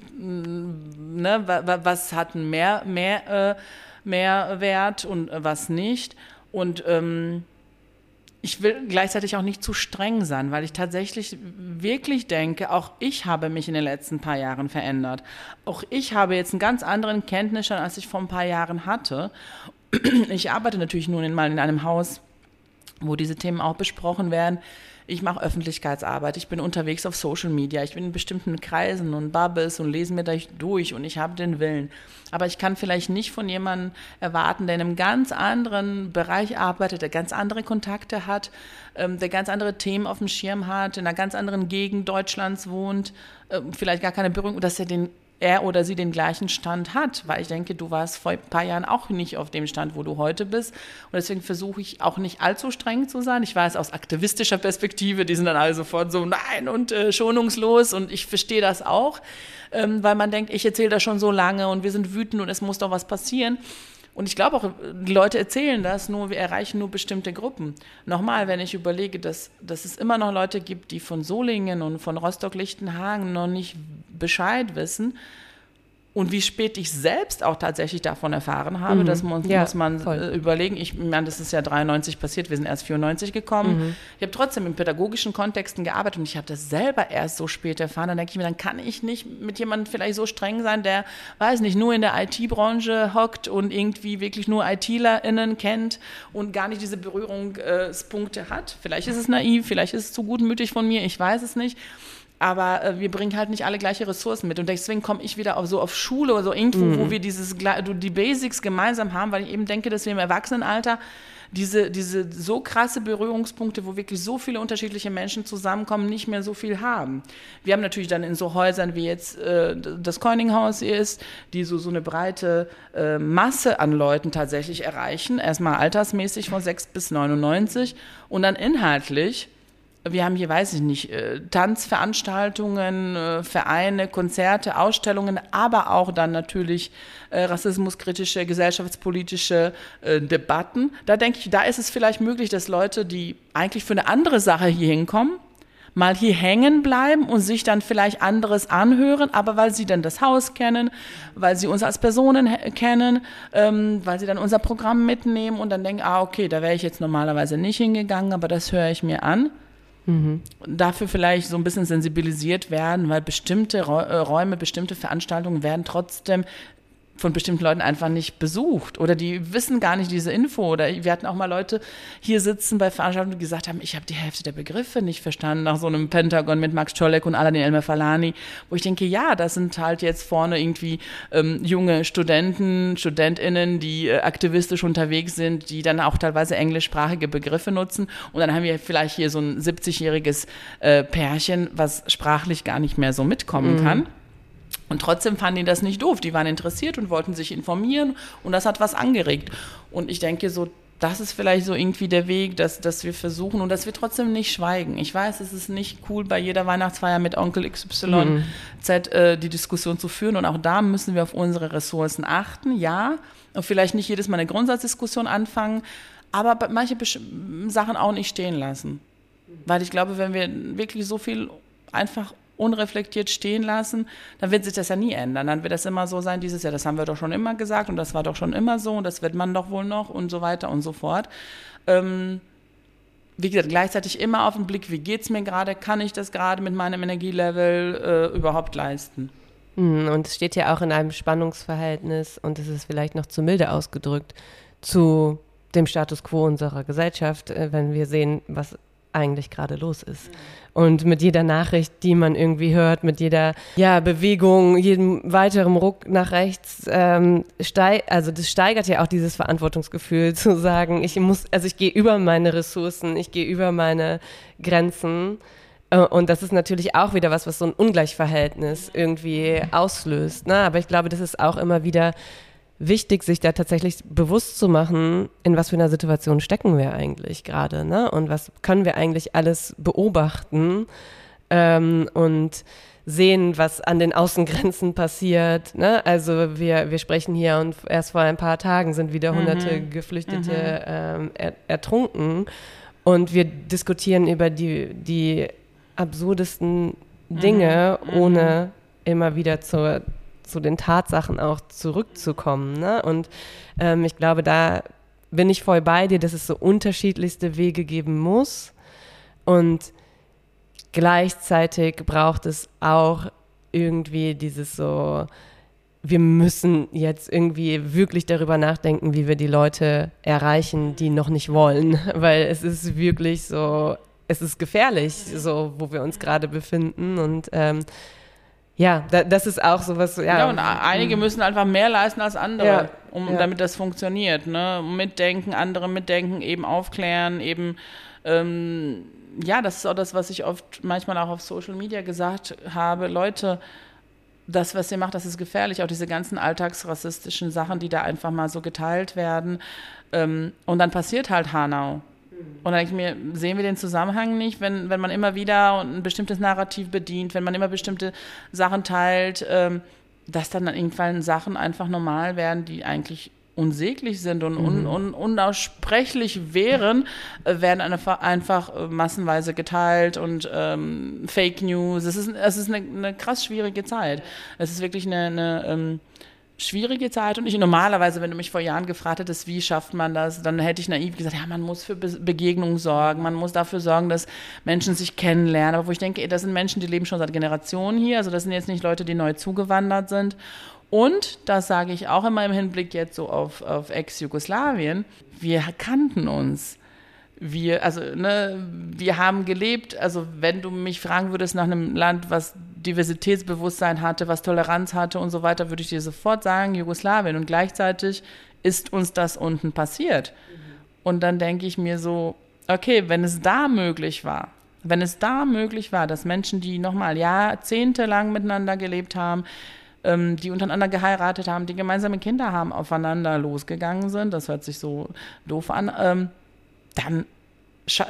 ne, was hat einen mehr, mehr, äh, Mehrwert und äh, was nicht. Und ähm, ich will gleichzeitig auch nicht zu streng sein, weil ich tatsächlich wirklich denke, auch ich habe mich in den letzten paar Jahren verändert. Auch ich habe jetzt einen ganz anderen Kenntnisstand, als ich vor ein paar Jahren hatte. Ich arbeite natürlich nun mal in einem Haus, wo diese Themen auch besprochen werden ich mache Öffentlichkeitsarbeit, ich bin unterwegs auf Social Media, ich bin in bestimmten Kreisen und Bubbles und lese mir da durch und ich habe den Willen. Aber ich kann vielleicht nicht von jemandem erwarten, der in einem ganz anderen Bereich arbeitet, der ganz andere Kontakte hat, ähm, der ganz andere Themen auf dem Schirm hat, in einer ganz anderen Gegend Deutschlands wohnt, äh, vielleicht gar keine Berührung, dass er den er oder sie den gleichen Stand hat, weil ich denke, du warst vor ein paar Jahren auch nicht auf dem Stand, wo du heute bist. Und deswegen versuche ich auch nicht allzu streng zu sein. Ich weiß aus aktivistischer Perspektive, die sind dann alle sofort so nein und äh, schonungslos und ich verstehe das auch, ähm, weil man denkt, ich erzähle das schon so lange und wir sind wütend und es muss doch was passieren. Und ich glaube auch, die Leute erzählen das, nur wir erreichen nur bestimmte Gruppen. Nochmal, wenn ich überlege, dass, dass es immer noch Leute gibt, die von Solingen und von Rostock-Lichtenhagen noch nicht Bescheid wissen, und wie spät ich selbst auch tatsächlich davon erfahren habe, mhm. das muss, ja, muss man voll. Äh, überlegen. Ich meine, das ist ja 93 passiert, wir sind erst 94 gekommen. Mhm. Ich habe trotzdem in pädagogischen Kontexten gearbeitet und ich habe das selber erst so spät erfahren. Dann denke ich mir, dann kann ich nicht mit jemandem vielleicht so streng sein, der, weiß nicht, nur in der IT-Branche hockt und irgendwie wirklich nur ITlerInnen kennt und gar nicht diese Berührungspunkte hat. Vielleicht ist es naiv, vielleicht ist es zu gutmütig von mir, ich weiß es nicht aber äh, wir bringen halt nicht alle gleiche Ressourcen mit. Und deswegen komme ich wieder auf, so auf Schule oder so irgendwo, mhm. wo wir dieses, die Basics gemeinsam haben, weil ich eben denke, dass wir im Erwachsenenalter diese, diese so krasse Berührungspunkte, wo wirklich so viele unterschiedliche Menschen zusammenkommen, nicht mehr so viel haben. Wir haben natürlich dann in so Häusern wie jetzt äh, das Coininghaus ist, die so, so eine breite äh, Masse an Leuten tatsächlich erreichen. Erstmal altersmäßig von 6 bis 99 und dann inhaltlich wir haben hier, weiß ich nicht, äh, Tanzveranstaltungen, äh, Vereine, Konzerte, Ausstellungen, aber auch dann natürlich äh, rassismuskritische, gesellschaftspolitische Debatten. Da denke ich, da ist es vielleicht möglich, dass Leute, die eigentlich für eine andere Sache hier hinkommen, mal hier hängen bleiben und sich dann vielleicht anderes anhören, aber weil sie dann das Haus kennen, weil sie uns als Personen kennen, ähm, weil sie dann unser Programm mitnehmen und dann denken, ah, okay, da wäre ich jetzt normalerweise nicht hingegangen, aber das höre ich mir an. Mhm. Dafür vielleicht so ein bisschen sensibilisiert werden, weil bestimmte äh, Räume, bestimmte Veranstaltungen werden trotzdem von bestimmten Leuten einfach nicht besucht oder die wissen gar nicht diese Info oder wir hatten auch mal Leute hier sitzen bei Veranstaltungen, die gesagt haben, ich habe die Hälfte der Begriffe nicht verstanden nach so einem Pentagon mit Max Czolek und Aladdin Elmer Falani, wo ich denke, ja, das sind halt jetzt vorne irgendwie ähm, junge Studenten, StudentInnen, die äh, aktivistisch unterwegs sind, die dann auch teilweise englischsprachige Begriffe nutzen und dann haben wir vielleicht hier so ein 70-jähriges äh, Pärchen, was sprachlich gar nicht mehr so mitkommen mhm. kann. Und trotzdem fanden die das nicht doof. Die waren interessiert und wollten sich informieren und das hat was angeregt. Und ich denke, so das ist vielleicht so irgendwie der Weg, dass, dass wir versuchen und dass wir trotzdem nicht schweigen. Ich weiß, es ist nicht cool, bei jeder Weihnachtsfeier mit Onkel XY mhm. Äh, die Diskussion zu führen und auch da müssen wir auf unsere Ressourcen achten, ja, und vielleicht nicht jedes Mal eine Grundsatzdiskussion anfangen, aber manche Sachen auch nicht stehen lassen. Weil ich glaube, wenn wir wirklich so viel einfach unreflektiert stehen lassen, dann wird sich das ja nie ändern. Dann wird das immer so sein, dieses Jahr, das haben wir doch schon immer gesagt und das war doch schon immer so und das wird man doch wohl noch und so weiter und so fort. Ähm, wie gesagt, gleichzeitig immer auf den Blick, wie geht es mir gerade, kann ich das gerade mit meinem Energielevel äh, überhaupt leisten? Hm, und es steht ja auch in einem Spannungsverhältnis, und es ist vielleicht noch zu milde ausgedrückt, zu dem Status quo unserer Gesellschaft, äh, wenn wir sehen, was eigentlich gerade los ist. Und mit jeder Nachricht, die man irgendwie hört, mit jeder ja, Bewegung, jedem weiteren Ruck nach rechts, ähm, steig, also das steigert ja auch dieses Verantwortungsgefühl zu sagen, ich muss, also ich gehe über meine Ressourcen, ich gehe über meine Grenzen. Äh, und das ist natürlich auch wieder was, was so ein Ungleichverhältnis irgendwie auslöst. Ne? Aber ich glaube, das ist auch immer wieder wichtig, sich da tatsächlich bewusst zu machen, in was für einer Situation stecken wir eigentlich gerade, ne? Und was können wir eigentlich alles beobachten ähm, und sehen, was an den Außengrenzen passiert. Ne? Also wir, wir sprechen hier und erst vor ein paar Tagen sind wieder hunderte mhm. Geflüchtete mhm. Ähm, er, ertrunken und wir diskutieren über die, die absurdesten Dinge, mhm. ohne immer wieder zur zu den Tatsachen auch zurückzukommen. Ne? Und ähm, ich glaube, da bin ich voll bei dir, dass es so unterschiedlichste Wege geben muss. Und gleichzeitig braucht es auch irgendwie dieses so, wir müssen jetzt irgendwie wirklich darüber nachdenken, wie wir die Leute erreichen, die noch nicht wollen, weil es ist wirklich so, es ist gefährlich, so wo wir uns gerade befinden und ähm, ja, da, das ist auch sowas. Ja, ja und einige müssen einfach mehr leisten als andere, ja, um, ja. damit das funktioniert. Ne? Mitdenken, andere mitdenken, eben aufklären, eben. Ähm, ja, das ist auch das, was ich oft manchmal auch auf Social Media gesagt habe. Leute, das, was ihr macht, das ist gefährlich. Auch diese ganzen alltagsrassistischen Sachen, die da einfach mal so geteilt werden. Ähm, und dann passiert halt Hanau. Und dann denke ich mir, sehen wir den Zusammenhang nicht, wenn, wenn man immer wieder ein bestimmtes Narrativ bedient, wenn man immer bestimmte Sachen teilt, ähm, dass dann irgendwann Sachen einfach normal werden, die eigentlich unsäglich sind und un, mhm. un, unaussprechlich wären, äh, werden einfach, einfach äh, massenweise geteilt und ähm, Fake News. Es ist, es ist eine, eine krass schwierige Zeit. Es ist wirklich eine, eine ähm, schwierige Zeit. Und ich normalerweise, wenn du mich vor Jahren gefragt hättest, wie schafft man das, dann hätte ich naiv gesagt, ja, man muss für Be Begegnung sorgen, man muss dafür sorgen, dass Menschen sich kennenlernen, aber wo ich denke, das sind Menschen, die leben schon seit Generationen hier, also das sind jetzt nicht Leute, die neu zugewandert sind. Und, das sage ich auch immer im Hinblick jetzt so auf, auf Ex-Jugoslawien, wir kannten uns wir, also, ne, wir haben gelebt, also wenn du mich fragen würdest nach einem Land, was Diversitätsbewusstsein hatte, was Toleranz hatte und so weiter, würde ich dir sofort sagen, Jugoslawien. Und gleichzeitig ist uns das unten passiert. Mhm. Und dann denke ich mir so, okay, wenn es da möglich war, wenn es da möglich war, dass Menschen, die nochmal jahrzehntelang miteinander gelebt haben, ähm, die untereinander geheiratet haben, die gemeinsame Kinder haben, aufeinander losgegangen sind, das hört sich so doof an, ähm, dann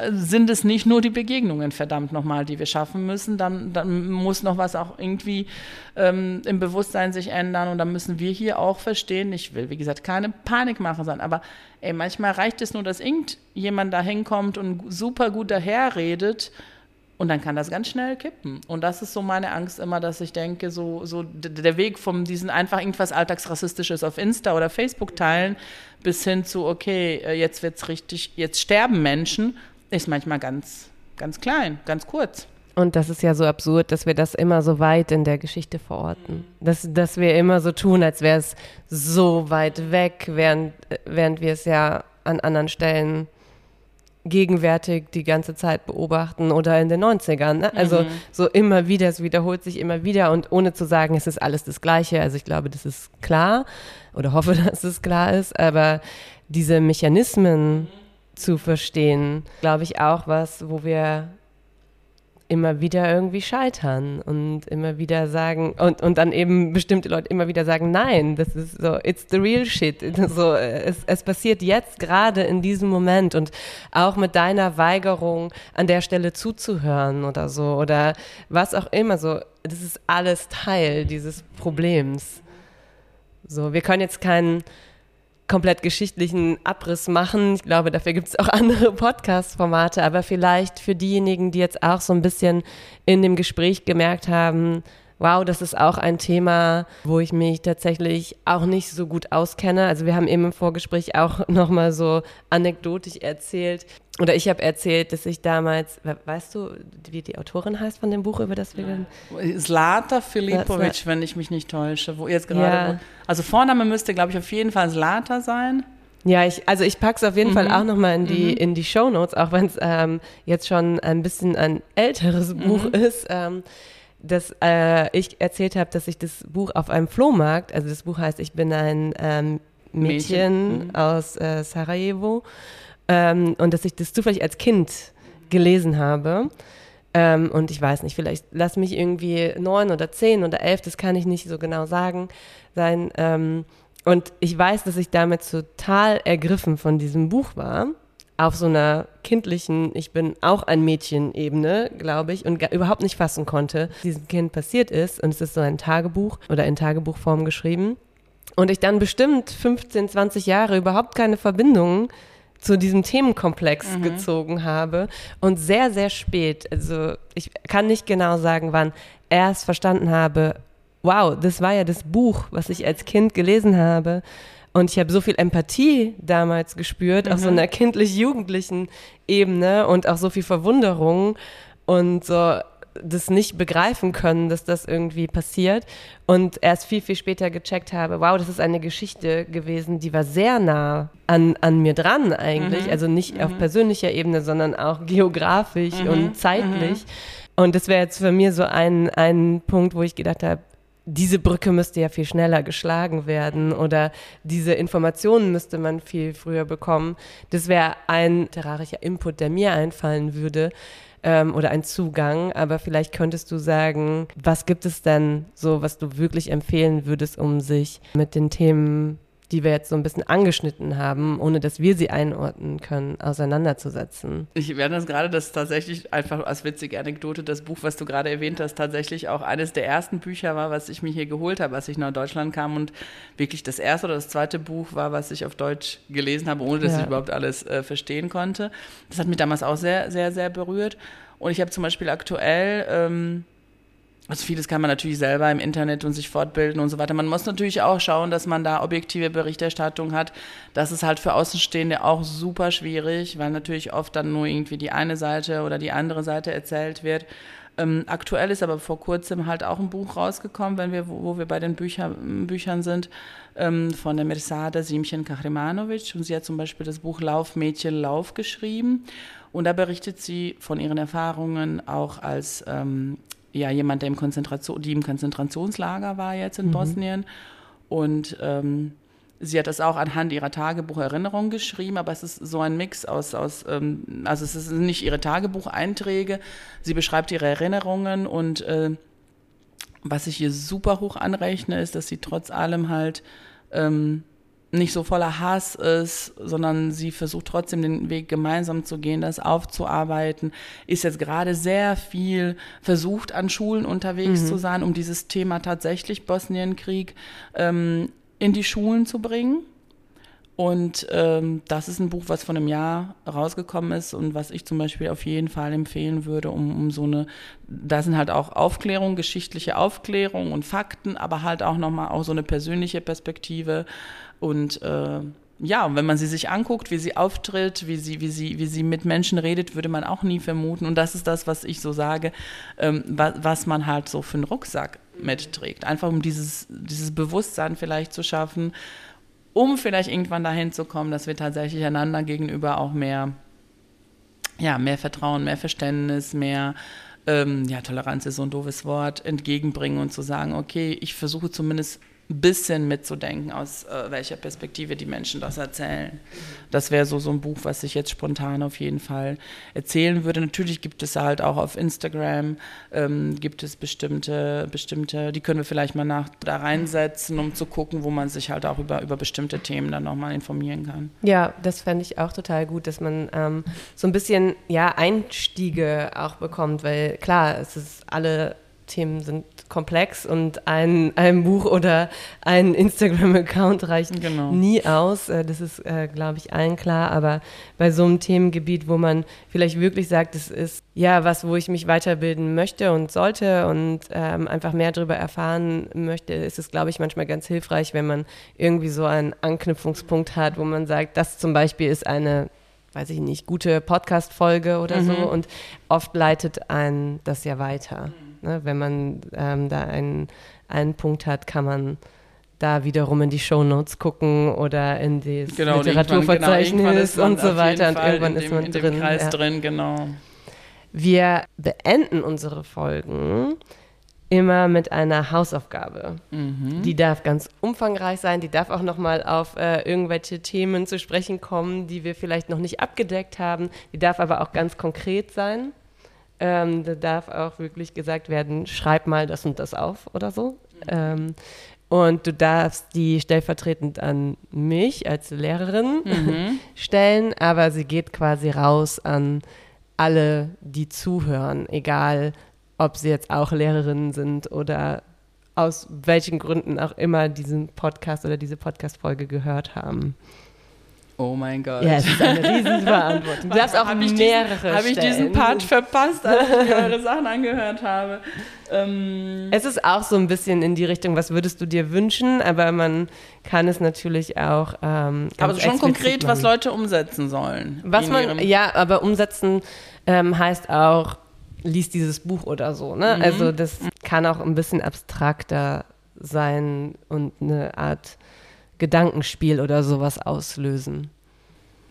sind es nicht nur die Begegnungen, verdammt nochmal, die wir schaffen müssen. Dann, dann muss noch was auch irgendwie ähm, im Bewusstsein sich ändern und dann müssen wir hier auch verstehen, ich will, wie gesagt, keine Panikmache sein, aber ey, manchmal reicht es nur, dass irgendjemand da hinkommt und super gut daherredet und dann kann das ganz schnell kippen. Und das ist so meine Angst immer, dass ich denke, so, so der Weg von diesen einfach irgendwas Alltagsrassistisches auf Insta oder Facebook teilen bis hin zu, okay, äh, jetzt wird's richtig, jetzt sterben Menschen, ist manchmal ganz, ganz klein, ganz kurz. Und das ist ja so absurd, dass wir das immer so weit in der Geschichte verorten. Dass, dass wir immer so tun, als wäre es so weit weg, während, während wir es ja an anderen Stellen gegenwärtig die ganze Zeit beobachten oder in den 90ern. Ne? Also mhm. so immer wieder, es wiederholt sich immer wieder und ohne zu sagen, es ist alles das Gleiche. Also ich glaube, das ist klar oder hoffe, dass es klar ist, aber diese Mechanismen zu verstehen, glaube ich auch was, wo wir immer wieder irgendwie scheitern und immer wieder sagen und, und dann eben bestimmte Leute immer wieder sagen, nein, das ist so, it's the real shit. So, es, es passiert jetzt gerade in diesem Moment und auch mit deiner Weigerung an der Stelle zuzuhören oder so oder was auch immer so, das ist alles Teil dieses Problems. So, wir können jetzt keinen komplett geschichtlichen Abriss machen. Ich glaube, dafür gibt es auch andere Podcast-Formate, aber vielleicht für diejenigen, die jetzt auch so ein bisschen in dem Gespräch gemerkt haben, wow, das ist auch ein Thema, wo ich mich tatsächlich auch nicht so gut auskenne. Also wir haben eben im Vorgespräch auch nochmal so anekdotisch erzählt, oder ich habe erzählt, dass ich damals, weißt du, wie die Autorin heißt von dem Buch, über das wir ja. Slata Filipovic, wenn ich mich nicht täusche. Wo jetzt gerade, ja. also Vorname müsste, glaube ich, auf jeden Fall Slata sein. Ja, ich, also ich packe es auf jeden mhm. Fall auch nochmal in die, mhm. in die Show Notes, auch wenn es ähm, jetzt schon ein bisschen ein älteres mhm. Buch ist. Ähm, dass äh, ich erzählt habe, dass ich das Buch auf einem Flohmarkt, also das Buch heißt Ich bin ein ähm, Mädchen, Mädchen. Mhm. aus äh, Sarajevo ähm, und dass ich das zufällig als Kind gelesen habe. Ähm, und ich weiß nicht, vielleicht lass mich irgendwie neun oder zehn oder elf, das kann ich nicht so genau sagen, sein. Ähm, und ich weiß, dass ich damit total ergriffen von diesem Buch war. Auf so einer kindlichen, ich bin auch ein Mädchen-Ebene, glaube ich, und überhaupt nicht fassen konnte, was diesem Kind passiert ist. Und es ist so ein Tagebuch oder in Tagebuchform geschrieben. Und ich dann bestimmt 15, 20 Jahre überhaupt keine Verbindungen zu diesem Themenkomplex mhm. gezogen habe und sehr, sehr spät, also ich kann nicht genau sagen, wann, erst verstanden habe, wow, das war ja das Buch, was ich als Kind gelesen habe. Und ich habe so viel Empathie damals gespürt, mhm. auf so mhm. einer kindlich-jugendlichen Ebene und auch so viel Verwunderung und so das nicht begreifen können, dass das irgendwie passiert und erst viel, viel später gecheckt habe, wow, das ist eine Geschichte gewesen, die war sehr nah an, an mir dran eigentlich, mhm. also nicht mhm. auf persönlicher Ebene, sondern auch geografisch mhm. und zeitlich. Mhm. Und das wäre jetzt für mich so ein, ein Punkt, wo ich gedacht habe, diese Brücke müsste ja viel schneller geschlagen werden oder diese Informationen müsste man viel früher bekommen. Das wäre ein literarischer Input, der mir einfallen würde ähm, oder ein Zugang. Aber vielleicht könntest du sagen, was gibt es denn so, was du wirklich empfehlen würdest, um sich mit den Themen die wir jetzt so ein bisschen angeschnitten haben, ohne dass wir sie einordnen können, auseinanderzusetzen. Ich werde das gerade, das tatsächlich einfach als witzige Anekdote, das Buch, was du gerade erwähnt hast, tatsächlich auch eines der ersten Bücher war, was ich mir hier geholt habe, als ich nach Deutschland kam und wirklich das erste oder das zweite Buch war, was ich auf Deutsch gelesen habe, ohne dass ja. ich überhaupt alles äh, verstehen konnte. Das hat mich damals auch sehr, sehr, sehr berührt. Und ich habe zum Beispiel aktuell ähm, also vieles kann man natürlich selber im Internet und sich fortbilden und so weiter. Man muss natürlich auch schauen, dass man da objektive Berichterstattung hat. Das ist halt für Außenstehende auch super schwierig, weil natürlich oft dann nur irgendwie die eine Seite oder die andere Seite erzählt wird. Ähm, aktuell ist aber vor kurzem halt auch ein Buch rausgekommen, wenn wir, wo, wir bei den Bücher, Büchern sind, ähm, von der Mirsada Simchen Kahrimanovic. Und sie hat zum Beispiel das Buch Lauf Mädchen Lauf geschrieben. Und da berichtet sie von ihren Erfahrungen auch als ähm, ja jemand, der im Konzentration, die im Konzentrationslager war jetzt in mhm. Bosnien. Und ähm, sie hat das auch anhand ihrer Tagebucherinnerungen geschrieben, aber es ist so ein Mix aus, aus ähm, also es sind nicht ihre Tagebucheinträge, sie beschreibt ihre Erinnerungen und äh, was ich ihr super hoch anrechne, ist, dass sie trotz allem halt ähm, nicht so voller Hass ist, sondern sie versucht trotzdem den Weg gemeinsam zu gehen, das aufzuarbeiten, ist jetzt gerade sehr viel versucht an Schulen unterwegs mhm. zu sein, um dieses Thema tatsächlich Bosnienkrieg ähm, in die Schulen zu bringen. Und ähm, das ist ein Buch, was von einem Jahr rausgekommen ist und was ich zum Beispiel auf jeden Fall empfehlen würde, um, um so eine, da sind halt auch Aufklärung, geschichtliche Aufklärung und Fakten, aber halt auch nochmal auch so eine persönliche Perspektive und äh, ja, wenn man sie sich anguckt, wie sie auftritt, wie sie, wie sie, wie sie mit Menschen redet, würde man auch nie vermuten. Und das ist das, was ich so sage, ähm, was, was man halt so für einen Rucksack mitträgt. Einfach um dieses, dieses Bewusstsein vielleicht zu schaffen, um vielleicht irgendwann dahin zu kommen, dass wir tatsächlich einander gegenüber auch mehr, ja, mehr Vertrauen, mehr Verständnis, mehr ähm, ja, Toleranz ist so ein doofes Wort, entgegenbringen und zu sagen, okay, ich versuche zumindest bisschen mitzudenken, aus äh, welcher Perspektive die Menschen das erzählen. Das wäre so, so ein Buch, was ich jetzt spontan auf jeden Fall erzählen würde. Natürlich gibt es halt auch auf Instagram, ähm, gibt es bestimmte, bestimmte, die können wir vielleicht mal nach da reinsetzen, um zu gucken, wo man sich halt auch über, über bestimmte Themen dann nochmal informieren kann. Ja, das fände ich auch total gut, dass man ähm, so ein bisschen ja, Einstiege auch bekommt, weil klar, es ist alle Themen sind komplex und ein, ein Buch oder ein Instagram-Account reicht genau. nie aus. Äh, das ist, äh, glaube ich, allen klar. Aber bei so einem Themengebiet, wo man vielleicht wirklich sagt, es ist ja was, wo ich mich weiterbilden möchte und sollte und ähm, einfach mehr darüber erfahren möchte, ist es, glaube ich, manchmal ganz hilfreich, wenn man irgendwie so einen Anknüpfungspunkt hat, wo man sagt, das zum Beispiel ist eine weiß ich nicht, gute Podcast-Folge oder mhm. so und oft leitet ein das ja weiter. Ne? Wenn man ähm, da einen, einen Punkt hat, kann man da wiederum in die Shownotes gucken oder in das genau, Literaturverzeichnis genau, und so weiter. Und irgendwann ist man drin. Kreis ja. drin, genau. Wir beenden unsere Folgen immer mit einer Hausaufgabe. Mhm. Die darf ganz umfangreich sein, die darf auch nochmal auf äh, irgendwelche Themen zu sprechen kommen, die wir vielleicht noch nicht abgedeckt haben. Die darf aber auch ganz konkret sein. Ähm, da darf auch wirklich gesagt werden, schreib mal das und das auf oder so. Ähm, und du darfst die stellvertretend an mich als Lehrerin mhm. stellen, aber sie geht quasi raus an alle, die zuhören, egal ob sie jetzt auch Lehrerinnen sind oder aus welchen Gründen auch immer diesen Podcast oder diese Podcast-Folge gehört haben. Oh mein Gott. Ja, es ist eine Riesenverantwortung. Du darfst auch hab mehrere Habe ich diesen Part verpasst, als ich mir eure Sachen angehört habe? Ähm es ist auch so ein bisschen in die Richtung, was würdest du dir wünschen, aber man kann es natürlich auch ähm, Aber schon konkret, machen. was Leute umsetzen sollen. Was man, ja, aber umsetzen ähm, heißt auch, lies dieses Buch oder so. Ne? Mhm. Also das kann auch ein bisschen abstrakter sein und eine Art Gedankenspiel oder sowas auslösen?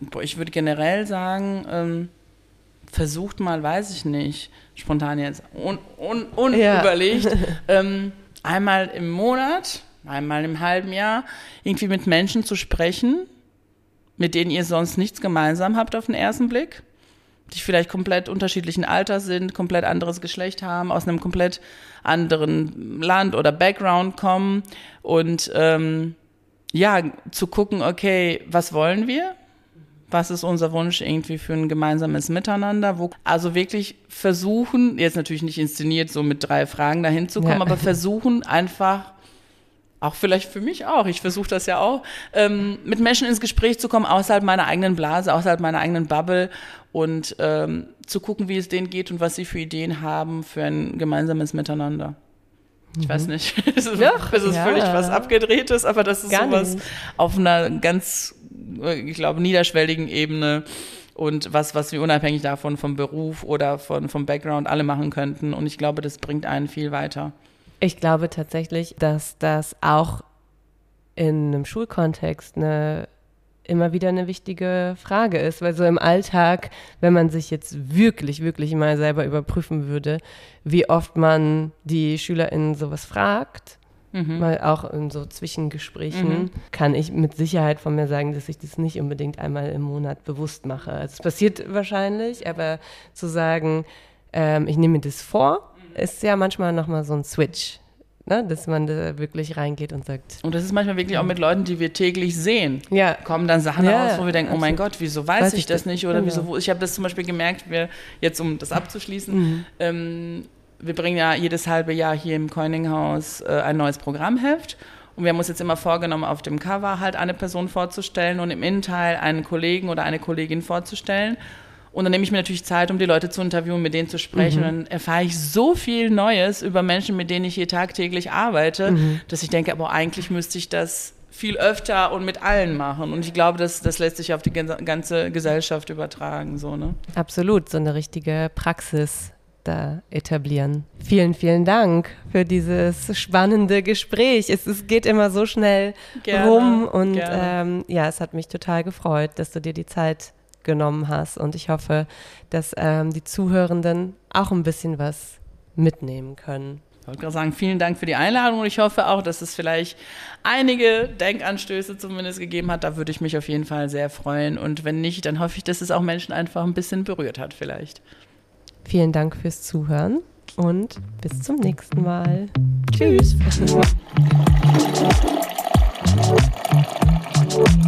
Boah, ich würde generell sagen, ähm, versucht mal, weiß ich nicht, spontan jetzt, un, un, unüberlegt, ja. ähm, einmal im Monat, einmal im halben Jahr, irgendwie mit Menschen zu sprechen, mit denen ihr sonst nichts gemeinsam habt auf den ersten Blick, die vielleicht komplett unterschiedlichen Alters sind, komplett anderes Geschlecht haben, aus einem komplett anderen Land oder Background kommen und ähm, ja, zu gucken, okay, was wollen wir? Was ist unser Wunsch irgendwie für ein gemeinsames Miteinander? Wo, also wirklich versuchen, jetzt natürlich nicht inszeniert, so mit drei Fragen dahin zu kommen, ja. aber versuchen einfach, auch vielleicht für mich auch, ich versuche das ja auch, ähm, mit Menschen ins Gespräch zu kommen, außerhalb meiner eigenen Blase, außerhalb meiner eigenen Bubble und ähm, zu gucken, wie es denen geht und was sie für Ideen haben für ein gemeinsames Miteinander. Ich weiß mhm. nicht, es ist, Doch, es ist ja. völlig was Abgedrehtes, aber das ist Gar sowas nicht. auf einer ganz, ich glaube, niederschwelligen Ebene und was, was wir unabhängig davon vom Beruf oder von, vom Background alle machen könnten. Und ich glaube, das bringt einen viel weiter. Ich glaube tatsächlich, dass das auch in einem Schulkontext eine immer wieder eine wichtige Frage ist, weil so im Alltag, wenn man sich jetzt wirklich, wirklich mal selber überprüfen würde, wie oft man die SchülerInnen sowas fragt, mhm. mal auch in so Zwischengesprächen, mhm. kann ich mit Sicherheit von mir sagen, dass ich das nicht unbedingt einmal im Monat bewusst mache. Also es passiert wahrscheinlich, aber zu sagen, ähm, ich nehme mir das vor, ist ja manchmal nochmal so ein Switch ne, dass man da wirklich reingeht und sagt. Und das ist manchmal wirklich auch mit Leuten, die wir täglich sehen. Ja. Kommen dann Sachen ja, raus, wo wir denken, oh mein Gott, wieso weiß, weiß ich, das nicht? Oder genau. wieso, ich habe das zum Beispiel gemerkt, wir, jetzt um das abzuschließen, mhm. ähm, wir bringen ja jedes halbe Jahr hier im Coininghaus äh, ein neues Programmheft. Und wir haben uns jetzt immer vorgenommen, auf dem Cover halt eine Person vorzustellen und im Innenteil einen Kollegen oder eine Kollegin vorzustellen. Und dann nehme ich mir natürlich Zeit, um die Leute zu interviewen, mit denen zu sprechen. Mhm. Und dann erfahre ich so viel Neues über Menschen, mit denen ich hier tagtäglich arbeite, mhm. dass ich denke, aber eigentlich müsste ich das viel öfter und mit allen machen. Und ich glaube, das, das lässt sich auf die ganze Gesellschaft übertragen. So, ne? Absolut, so eine richtige Praxis da etablieren. Vielen, vielen Dank für dieses spannende Gespräch. Es, es geht immer so schnell gerne, rum und ähm, ja, es hat mich total gefreut, dass du dir die Zeit genommen hast. Und ich hoffe, dass ähm, die Zuhörenden auch ein bisschen was mitnehmen können. Ich wollte gerade sagen, vielen Dank für die Einladung und ich hoffe auch, dass es vielleicht einige Denkanstöße zumindest gegeben hat. Da würde ich mich auf jeden Fall sehr freuen. Und wenn nicht, dann hoffe ich, dass es auch Menschen einfach ein bisschen berührt hat vielleicht. Vielen Dank fürs Zuhören und bis zum nächsten Mal. Tschüss.